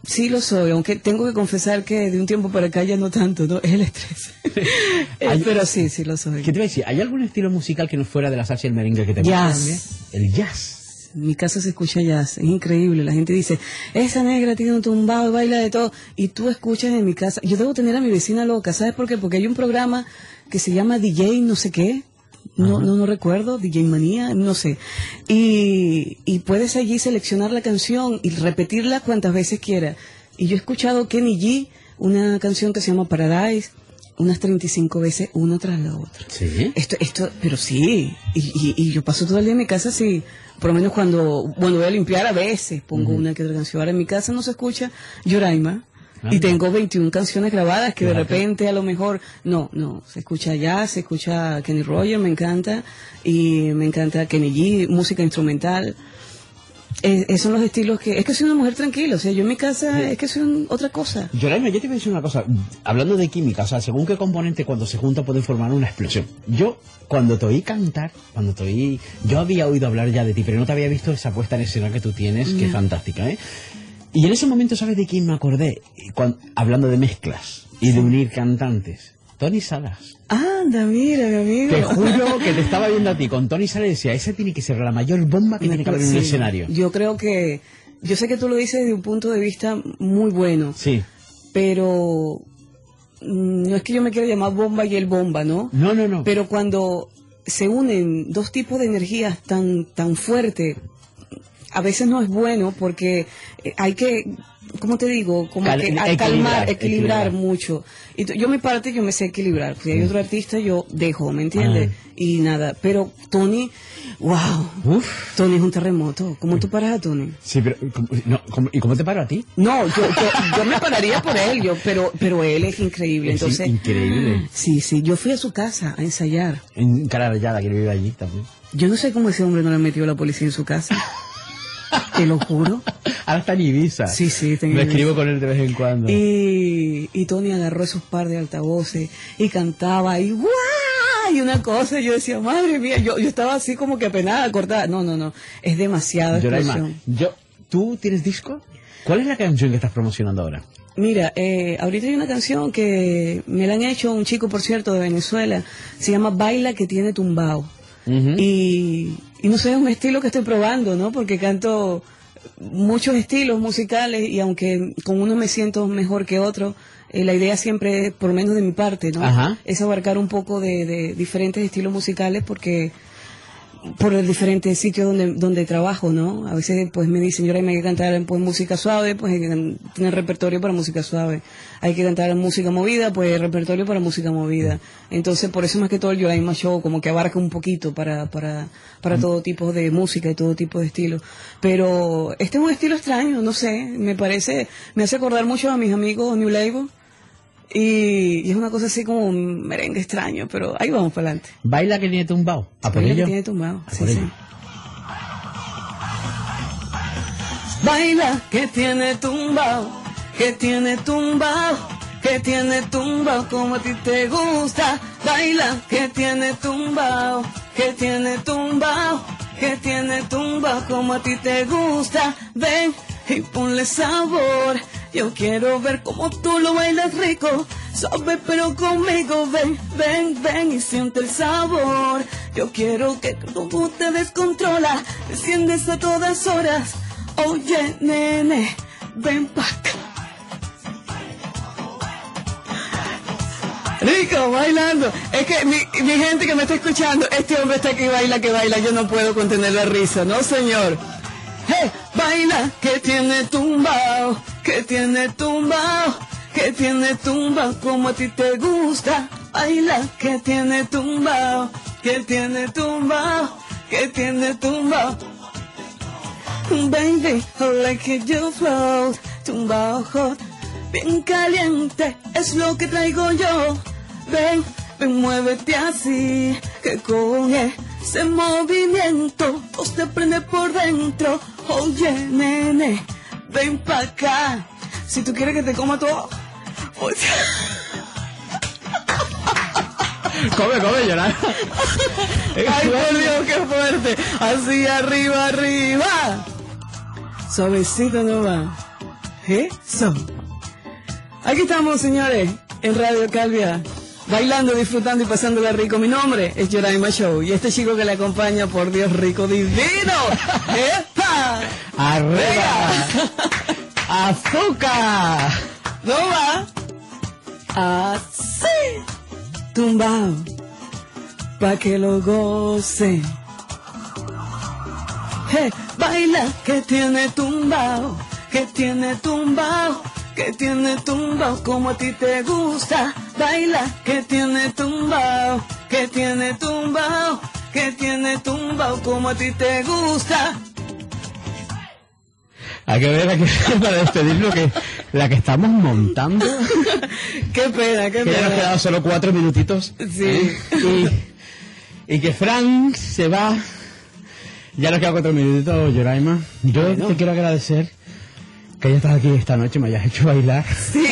Sí lo soy, aunque tengo que confesar que de un tiempo para acá ya no tanto, ¿no? Es el estrés. Eh, Hay- pero sí, sí lo soy. ¿Qué te iba a decir? ¿Hay algún estilo musical que no fuera de la salsa y el merengue que te guste Jazz. también? El jazz. En mi casa se escucha jazz, es increíble. La gente dice, esa negra tiene un tumbado, baila de todo. Y tú escuchas en mi casa. Yo debo tener a mi vecina loca, ¿sabes por qué? Porque hay un programa que se llama DJ no sé qué. No, no, no recuerdo, DJ Manía, no sé. Y, y puedes allí seleccionar la canción y repetirla cuantas veces quieras. Y yo he escuchado Kenny G, una canción que se llama Paradise, unas 35 veces, una tras la otra. Sí. Esto, esto, pero sí, y, y, y yo paso todo el día en mi casa así, por lo menos cuando, bueno, voy a limpiar a veces, pongo una que otra canción. Ahora en mi casa no se escucha Yoraima, Anda. y tengo 21 canciones grabadas que de repente a lo mejor, no, no, se escucha jazz, se escucha Kenny Roger, me encanta, y me encanta Kenny G, música instrumental. Eh, esos son los estilos que, es que soy una mujer tranquila, o sea, yo en mi casa es que soy un- otra cosa. Yoraima, yo te voy a decir una cosa. Hablando de química, o sea, según qué componente cuando se junta pueden formar una explosión. Yo, cuando te oí cantar, cuando te oí... Yo había oído hablar ya de ti, pero no te había visto esa puesta en escena que tú tienes, que es fantástica, ¿eh? Y en ese momento, ¿sabes de quién me acordé? Cuan- hablando de mezclas y de unir cantantes. Tony Salas. Anda, mira, mi amigo. Te juro que te estaba viendo a ti con Tony Salas y decía, esa tiene que ser la mayor bomba que tiene que haber en un Sí, escenario. Yo creo que, yo sé que tú lo dices desde un punto de vista muy bueno, Sí. pero mm, no es que yo me quiera llamar bomba y el bomba, ¿no? No, no, no. Pero cuando se unen dos tipos de energías tan, tan fuertes, a veces no es bueno porque eh, hay que, ¿cómo te digo? Como Cal- que a- equilibrar, calmar, equilibrar, equilibrar. mucho. Y yo mi parte yo me sé equilibrar. Si hay Mm. otro artista yo dejo, ¿me entiendes? Y nada, pero Tony, wow, Tony es un terremoto. ¿Cómo tú paras a Tony? Sí, pero... ¿cómo- no, cómo- ¿Y cómo te paro a ti? No, yo, yo, yo me pararía por él, yo, pero, pero él es increíble. Es Entonces, increíble. Sí, sí, yo fui a su casa a ensayar. En Cararallada, que vive allí también. Yo no sé cómo ese hombre no le metió la policía en su casa. Te lo juro. Ahora está en Ibiza. Sí, sí, Me Ibiza. escribo con él de vez en cuando. Y, y Tony agarró esos par de altavoces y cantaba y ¡guau! Y una cosa, yo decía, madre mía, yo, yo estaba así como que apenada, cortada. No, no, no, es demasiada explosión. yo, ¿tú tienes disco? ¿Cuál es la canción que estás promocionando ahora? Mira, eh, ahorita hay una canción que me la han hecho un chico, por cierto, de Venezuela. Se llama Baila que tiene tumbao. y, y no sé, es un estilo que estoy probando, ¿no? Porque canto muchos estilos musicales y aunque con uno me siento mejor que otro, eh, la idea siempre por lo menos de mi parte, ¿no? Ajá. Es abarcar un poco de, de diferentes estilos musicales porque por los diferentes sitios donde, donde trabajo, ¿no? A veces pues me dicen, yo ahora hay que cantar pues música suave, pues hay que tener repertorio para música suave. Hay que cantar música movida, pues repertorio para música movida. Entonces por eso más que todo el Yoraima Show como que abarca un poquito para, para, para todo tipo de música y todo tipo de estilo. Pero este es un estilo extraño, no sé, me parece, me hace acordar mucho a mis amigos New Label. Y, y es una cosa así como un merengue extraño, pero ahí vamos para adelante. Baila que tiene tumbao. ¿A por Baila que tiene tumbao, A sí, por sí. ello. Baila que tiene tumbao, que tiene tumbao, que tiene tumbao como a ti te gusta. Baila que tiene tumbao, que tiene tumbao, que tiene tumbao como a ti te gusta. Ven y ponle sabor. Yo quiero ver cómo tú lo bailas rico. Sabe pero conmigo, ven, ven, ven y siente el sabor. Yo quiero que tú te descontrola, desciendes a todas horas. Oye, nene, ven pa'. Rico, bailando. Es que mi, mi gente que me está escuchando, este hombre está aquí, baila, que baila. Yo no puedo contener la risa, ¿no, señor? Hey, baila, que tiene tumbao, que tiene tumbao, que tiene tumbao como a ti te gusta. Baila, que tiene tumbao, que tiene tumbao, que tiene tumbao. Baby, I like it you float, tumbao hot, bien caliente, es lo que traigo yo. Ven, ven, muévete así, que con ese movimiento todo te prende por dentro. Oye, nene, ven pa' acá. Si tú quieres que te coma todo, oye. come, come, llorar. Ay, por Dios, qué fuerte. Así, arriba, arriba. Suavecito nomás. Eso. Aquí estamos, señores, en Radio Calvia. Bailando, disfrutando y pasándola rico. Mi nombre es Yoraima Show. Y este chico que le acompaña, por Dios, rico divino. ¡Epa! ¡Arriba! ¡Azúcar! ¿No va? Así. Tumbao. Pa' que lo goce. Hey, baila que tiene tumbao. Que tiene tumbao. Que tiene tumbao como a ti te gusta. Baila que tiene tumbao. Que tiene tumbao. Que tiene tumbao como a ti te gusta. Hay que ver aquí para despedir lo que, la que estamos montando. Qué pena, qué Que ya nos pena. quedan solo cuatro minutitos. Sí. ¿eh? Y, y que Frank se va. Ya nos quedan cuatro minutitos, Yoraima. Yo te quiero agradecer que hayas estado aquí esta noche, me hayas hecho bailar.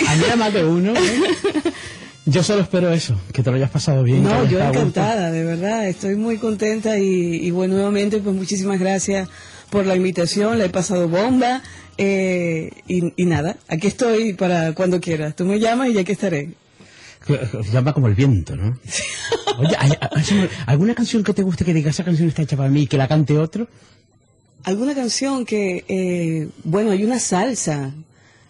A mí era más de uno. ¿eh? Yo solo espero eso, que te lo hayas pasado bien. No, yo a gusto. encantada, de verdad. Estoy muy contenta y, y bueno, nuevamente, pues muchísimas gracias por la invitación. La he pasado bomba. eh, y, y nada, aquí estoy para cuando quieras. Tú me llamas y ya que estaré. Llama como el viento, ¿no? Oye, ¿hay- hay- ¿alguna canción que te guste que diga esa canción está hecha para mí y que la cante otro? ¿Alguna canción que, eh, bueno, hay una salsa.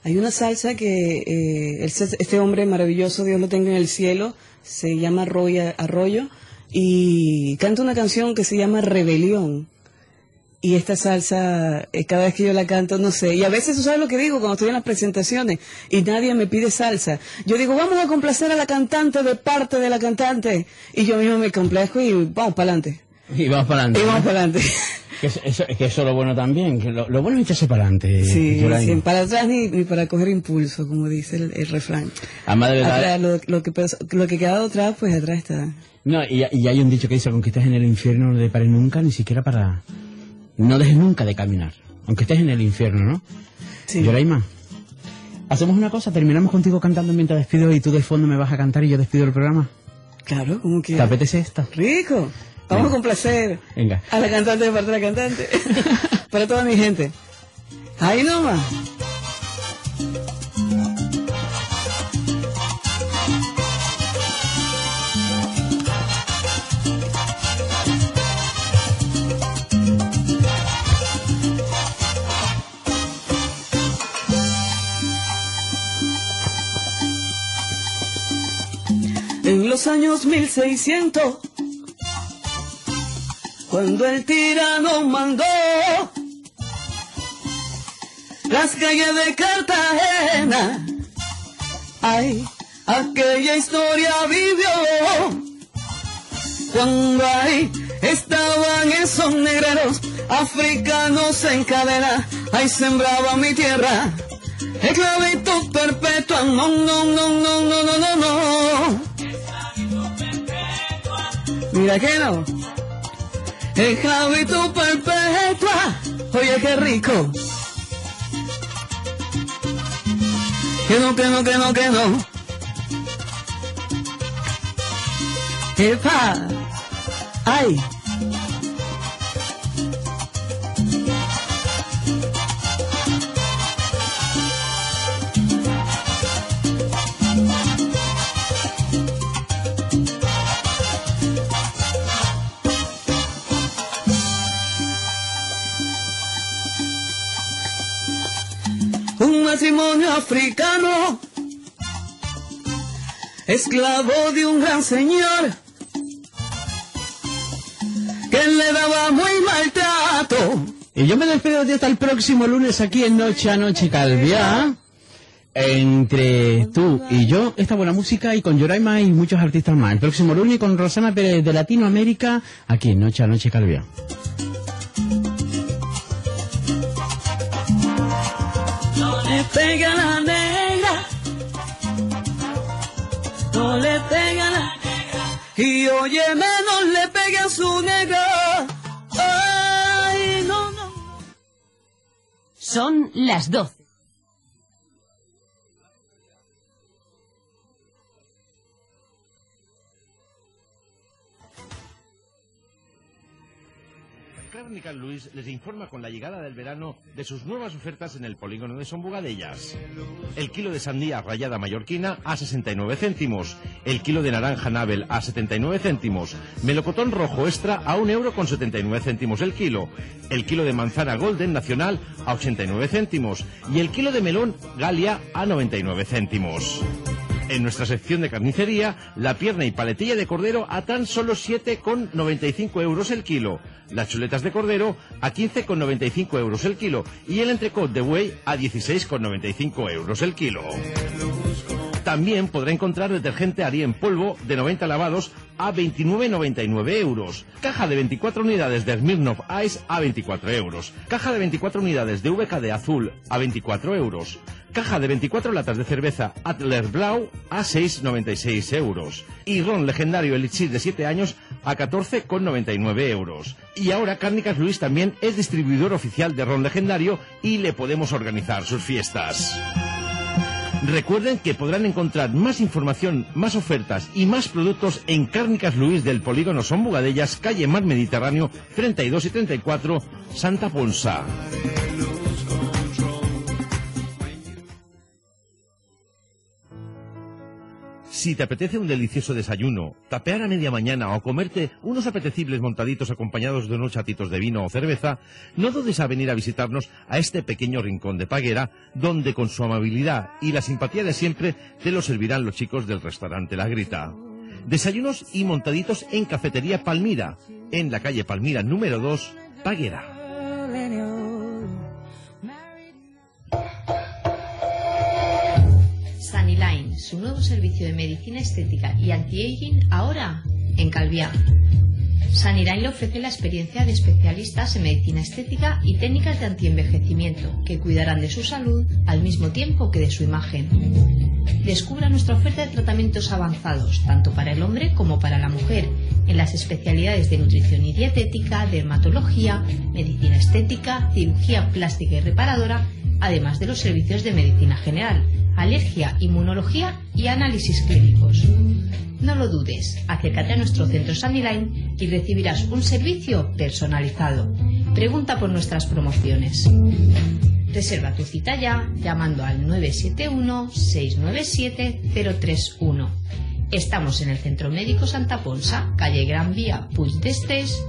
Hay una salsa que eh, el- este hombre maravilloso, Dios lo tenga en el cielo, se llama Roy Arroyo, y canta una canción que se llama Rebelión. Y esta salsa, eh, cada vez que yo la canto, no sé. Y a veces, ¿tú sabes lo que digo cuando estoy en las presentaciones y nadie me pide salsa? Yo digo, vamos a complacer a la cantante de parte de la cantante. Y yo mismo me complazco y vamos para adelante. Y vamos para adelante. Y vamos para adelante. Que eso, eso- que eso es lo bueno también, que lo, lo bueno es echarse para adelante. Sí, para atrás ni, ni para coger impulso, como dice el, el refrán. Verdad- Atrás, lo, lo que, lo que quedado atrás, pues atrás está. No, y, y hay un dicho que dice, aunque estés en el infierno, no te pares nunca, ni siquiera para... No dejes nunca de caminar, aunque estés en el infierno, ¿no? Sí. Yoraima, hacemos una cosa, terminamos contigo cantando mientras despido y tú de fondo me vas a cantar y yo despido el programa. Claro, como que. ¿Te apetece esta? Rico. Vamos a complacer Venga. a la cantante de parte de la cantante. para toda mi gente. Ahí nomás. En los años 1600, cuando el tirano mandó las calles de Cartagena, ay, aquella historia vivió. Cuando ahí estaban esos negreros africanos en cadena, ahí sembraba mi tierra. Esclavitud perpetua, no, no, no, no, no, no, no, no. Mira que no. Esclavitud perpetua. Oye, qué rico. Que no, que no, que no, que no. ¡Epa! ¡Ay! Matrimonio africano, esclavo de un gran señor, que le daba muy maltrato. Y yo me despido de hasta el próximo lunes aquí en Noche a Noche Calviá. Entre tú y yo, esta buena música y con Yoraima y muchos artistas más. El próximo lunes con Rosana Pérez de Latinoamérica, aquí en Noche a Noche Calviá. Pega la negra, no le pega la negra, y oye menos le pega a su negra. Ay, no, no. Son las 12. Luis les informa con la llegada del verano de sus nuevas ofertas en el polígono de Son Bugadellas. El kilo de sandía rayada mallorquina a 69 céntimos, el kilo de naranja Nabel a 79 céntimos, melocotón rojo extra a 1 euro con 79 céntimos el kilo, el kilo de manzana Golden Nacional a 89 céntimos y el kilo de melón Galia a 99 céntimos. En nuestra sección de carnicería, la pierna y paletilla de cordero a tan solo 7,95 euros el kilo, las chuletas de cordero a 15,95 euros el kilo y el entrecot de buey a 16,95 euros el kilo. También podrá encontrar detergente Ari en polvo de 90 lavados a 29,99 euros. Caja de 24 unidades de Smirnoff Ice a 24 euros. Caja de 24 unidades de VKD azul a 24 euros. Caja de 24 latas de cerveza Adler Blau a 6,96 euros. Y ron legendario Elixir de 7 años a 14,99 euros. Y ahora Cárnicas Luis también es distribuidor oficial de ron legendario y le podemos organizar sus fiestas. Recuerden que podrán encontrar más información, más ofertas y más productos en Cárnicas Luis del Polígono Son Bugadellas, calle Mar Mediterráneo 32 y 34, Santa Ponsa. Si te apetece un delicioso desayuno, tapear a media mañana o comerte unos apetecibles montaditos acompañados de unos chatitos de vino o cerveza, no dudes a venir a visitarnos a este pequeño rincón de Paguera, donde con su amabilidad y la simpatía de siempre te lo servirán los chicos del restaurante La Grita. Desayunos y montaditos en Cafetería Palmira, en la calle Palmira número 2, Paguera. Saniline, su nuevo servicio de medicina estética y anti-aging ahora en Calviá. Saniline le ofrece la experiencia de especialistas en medicina estética y técnicas de antienvejecimiento que cuidarán de su salud al mismo tiempo que de su imagen. Descubra nuestra oferta de tratamientos avanzados, tanto para el hombre como para la mujer, en las especialidades de nutrición y dietética, dermatología, medicina estética, cirugía plástica y reparadora, además de los servicios de medicina general, alergia, inmunología y análisis clínicos. No lo dudes, acércate a nuestro centro Saniline y recibirás un servicio personalizado. Pregunta por nuestras promociones. Reserva tu cita ya llamando al 971-697-031. Estamos en el Centro Médico Santa Ponsa, calle Gran Vía, Puig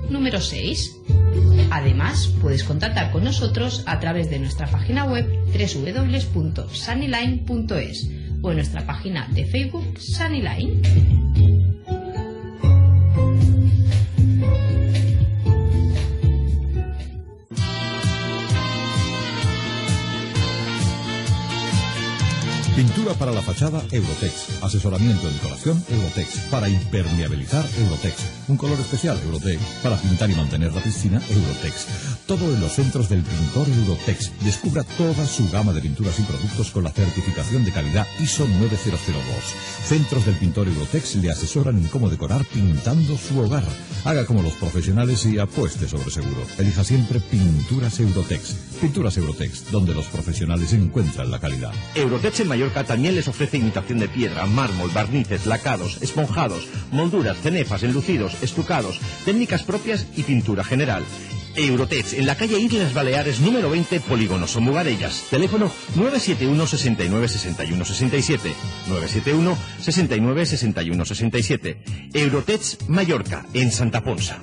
número 6. Además, puedes contactar con nosotros a través de nuestra página web www.sunnyline.es o en nuestra página de Facebook Sunnyline. Pintura para la fachada Eurotex. Asesoramiento de decoración Eurotex. Para impermeabilizar Eurotex. Un color especial Eurotex. Para pintar y mantener la piscina Eurotex. Todo en los centros del pintor Eurotex. Descubra toda su gama de pinturas y productos con la certificación de calidad ISO 9002. Centros del pintor Eurotex le asesoran en cómo decorar pintando su hogar. Haga como los profesionales y apueste sobre seguro. Elija siempre Pinturas Eurotex. Pinturas Eurotex, donde los profesionales encuentran la calidad. Eurotex en También les ofrece imitación de piedra, mármol, barnices, lacados, esponjados, molduras, cenefas, enlucidos, estucados, técnicas propias y pintura general. Eurotex en la calle Islas Baleares número 20, Polígono Somugarellas. Teléfono 971 69 61 67. 971 69 61 67. Eurotex Mallorca, en Santa Ponsa.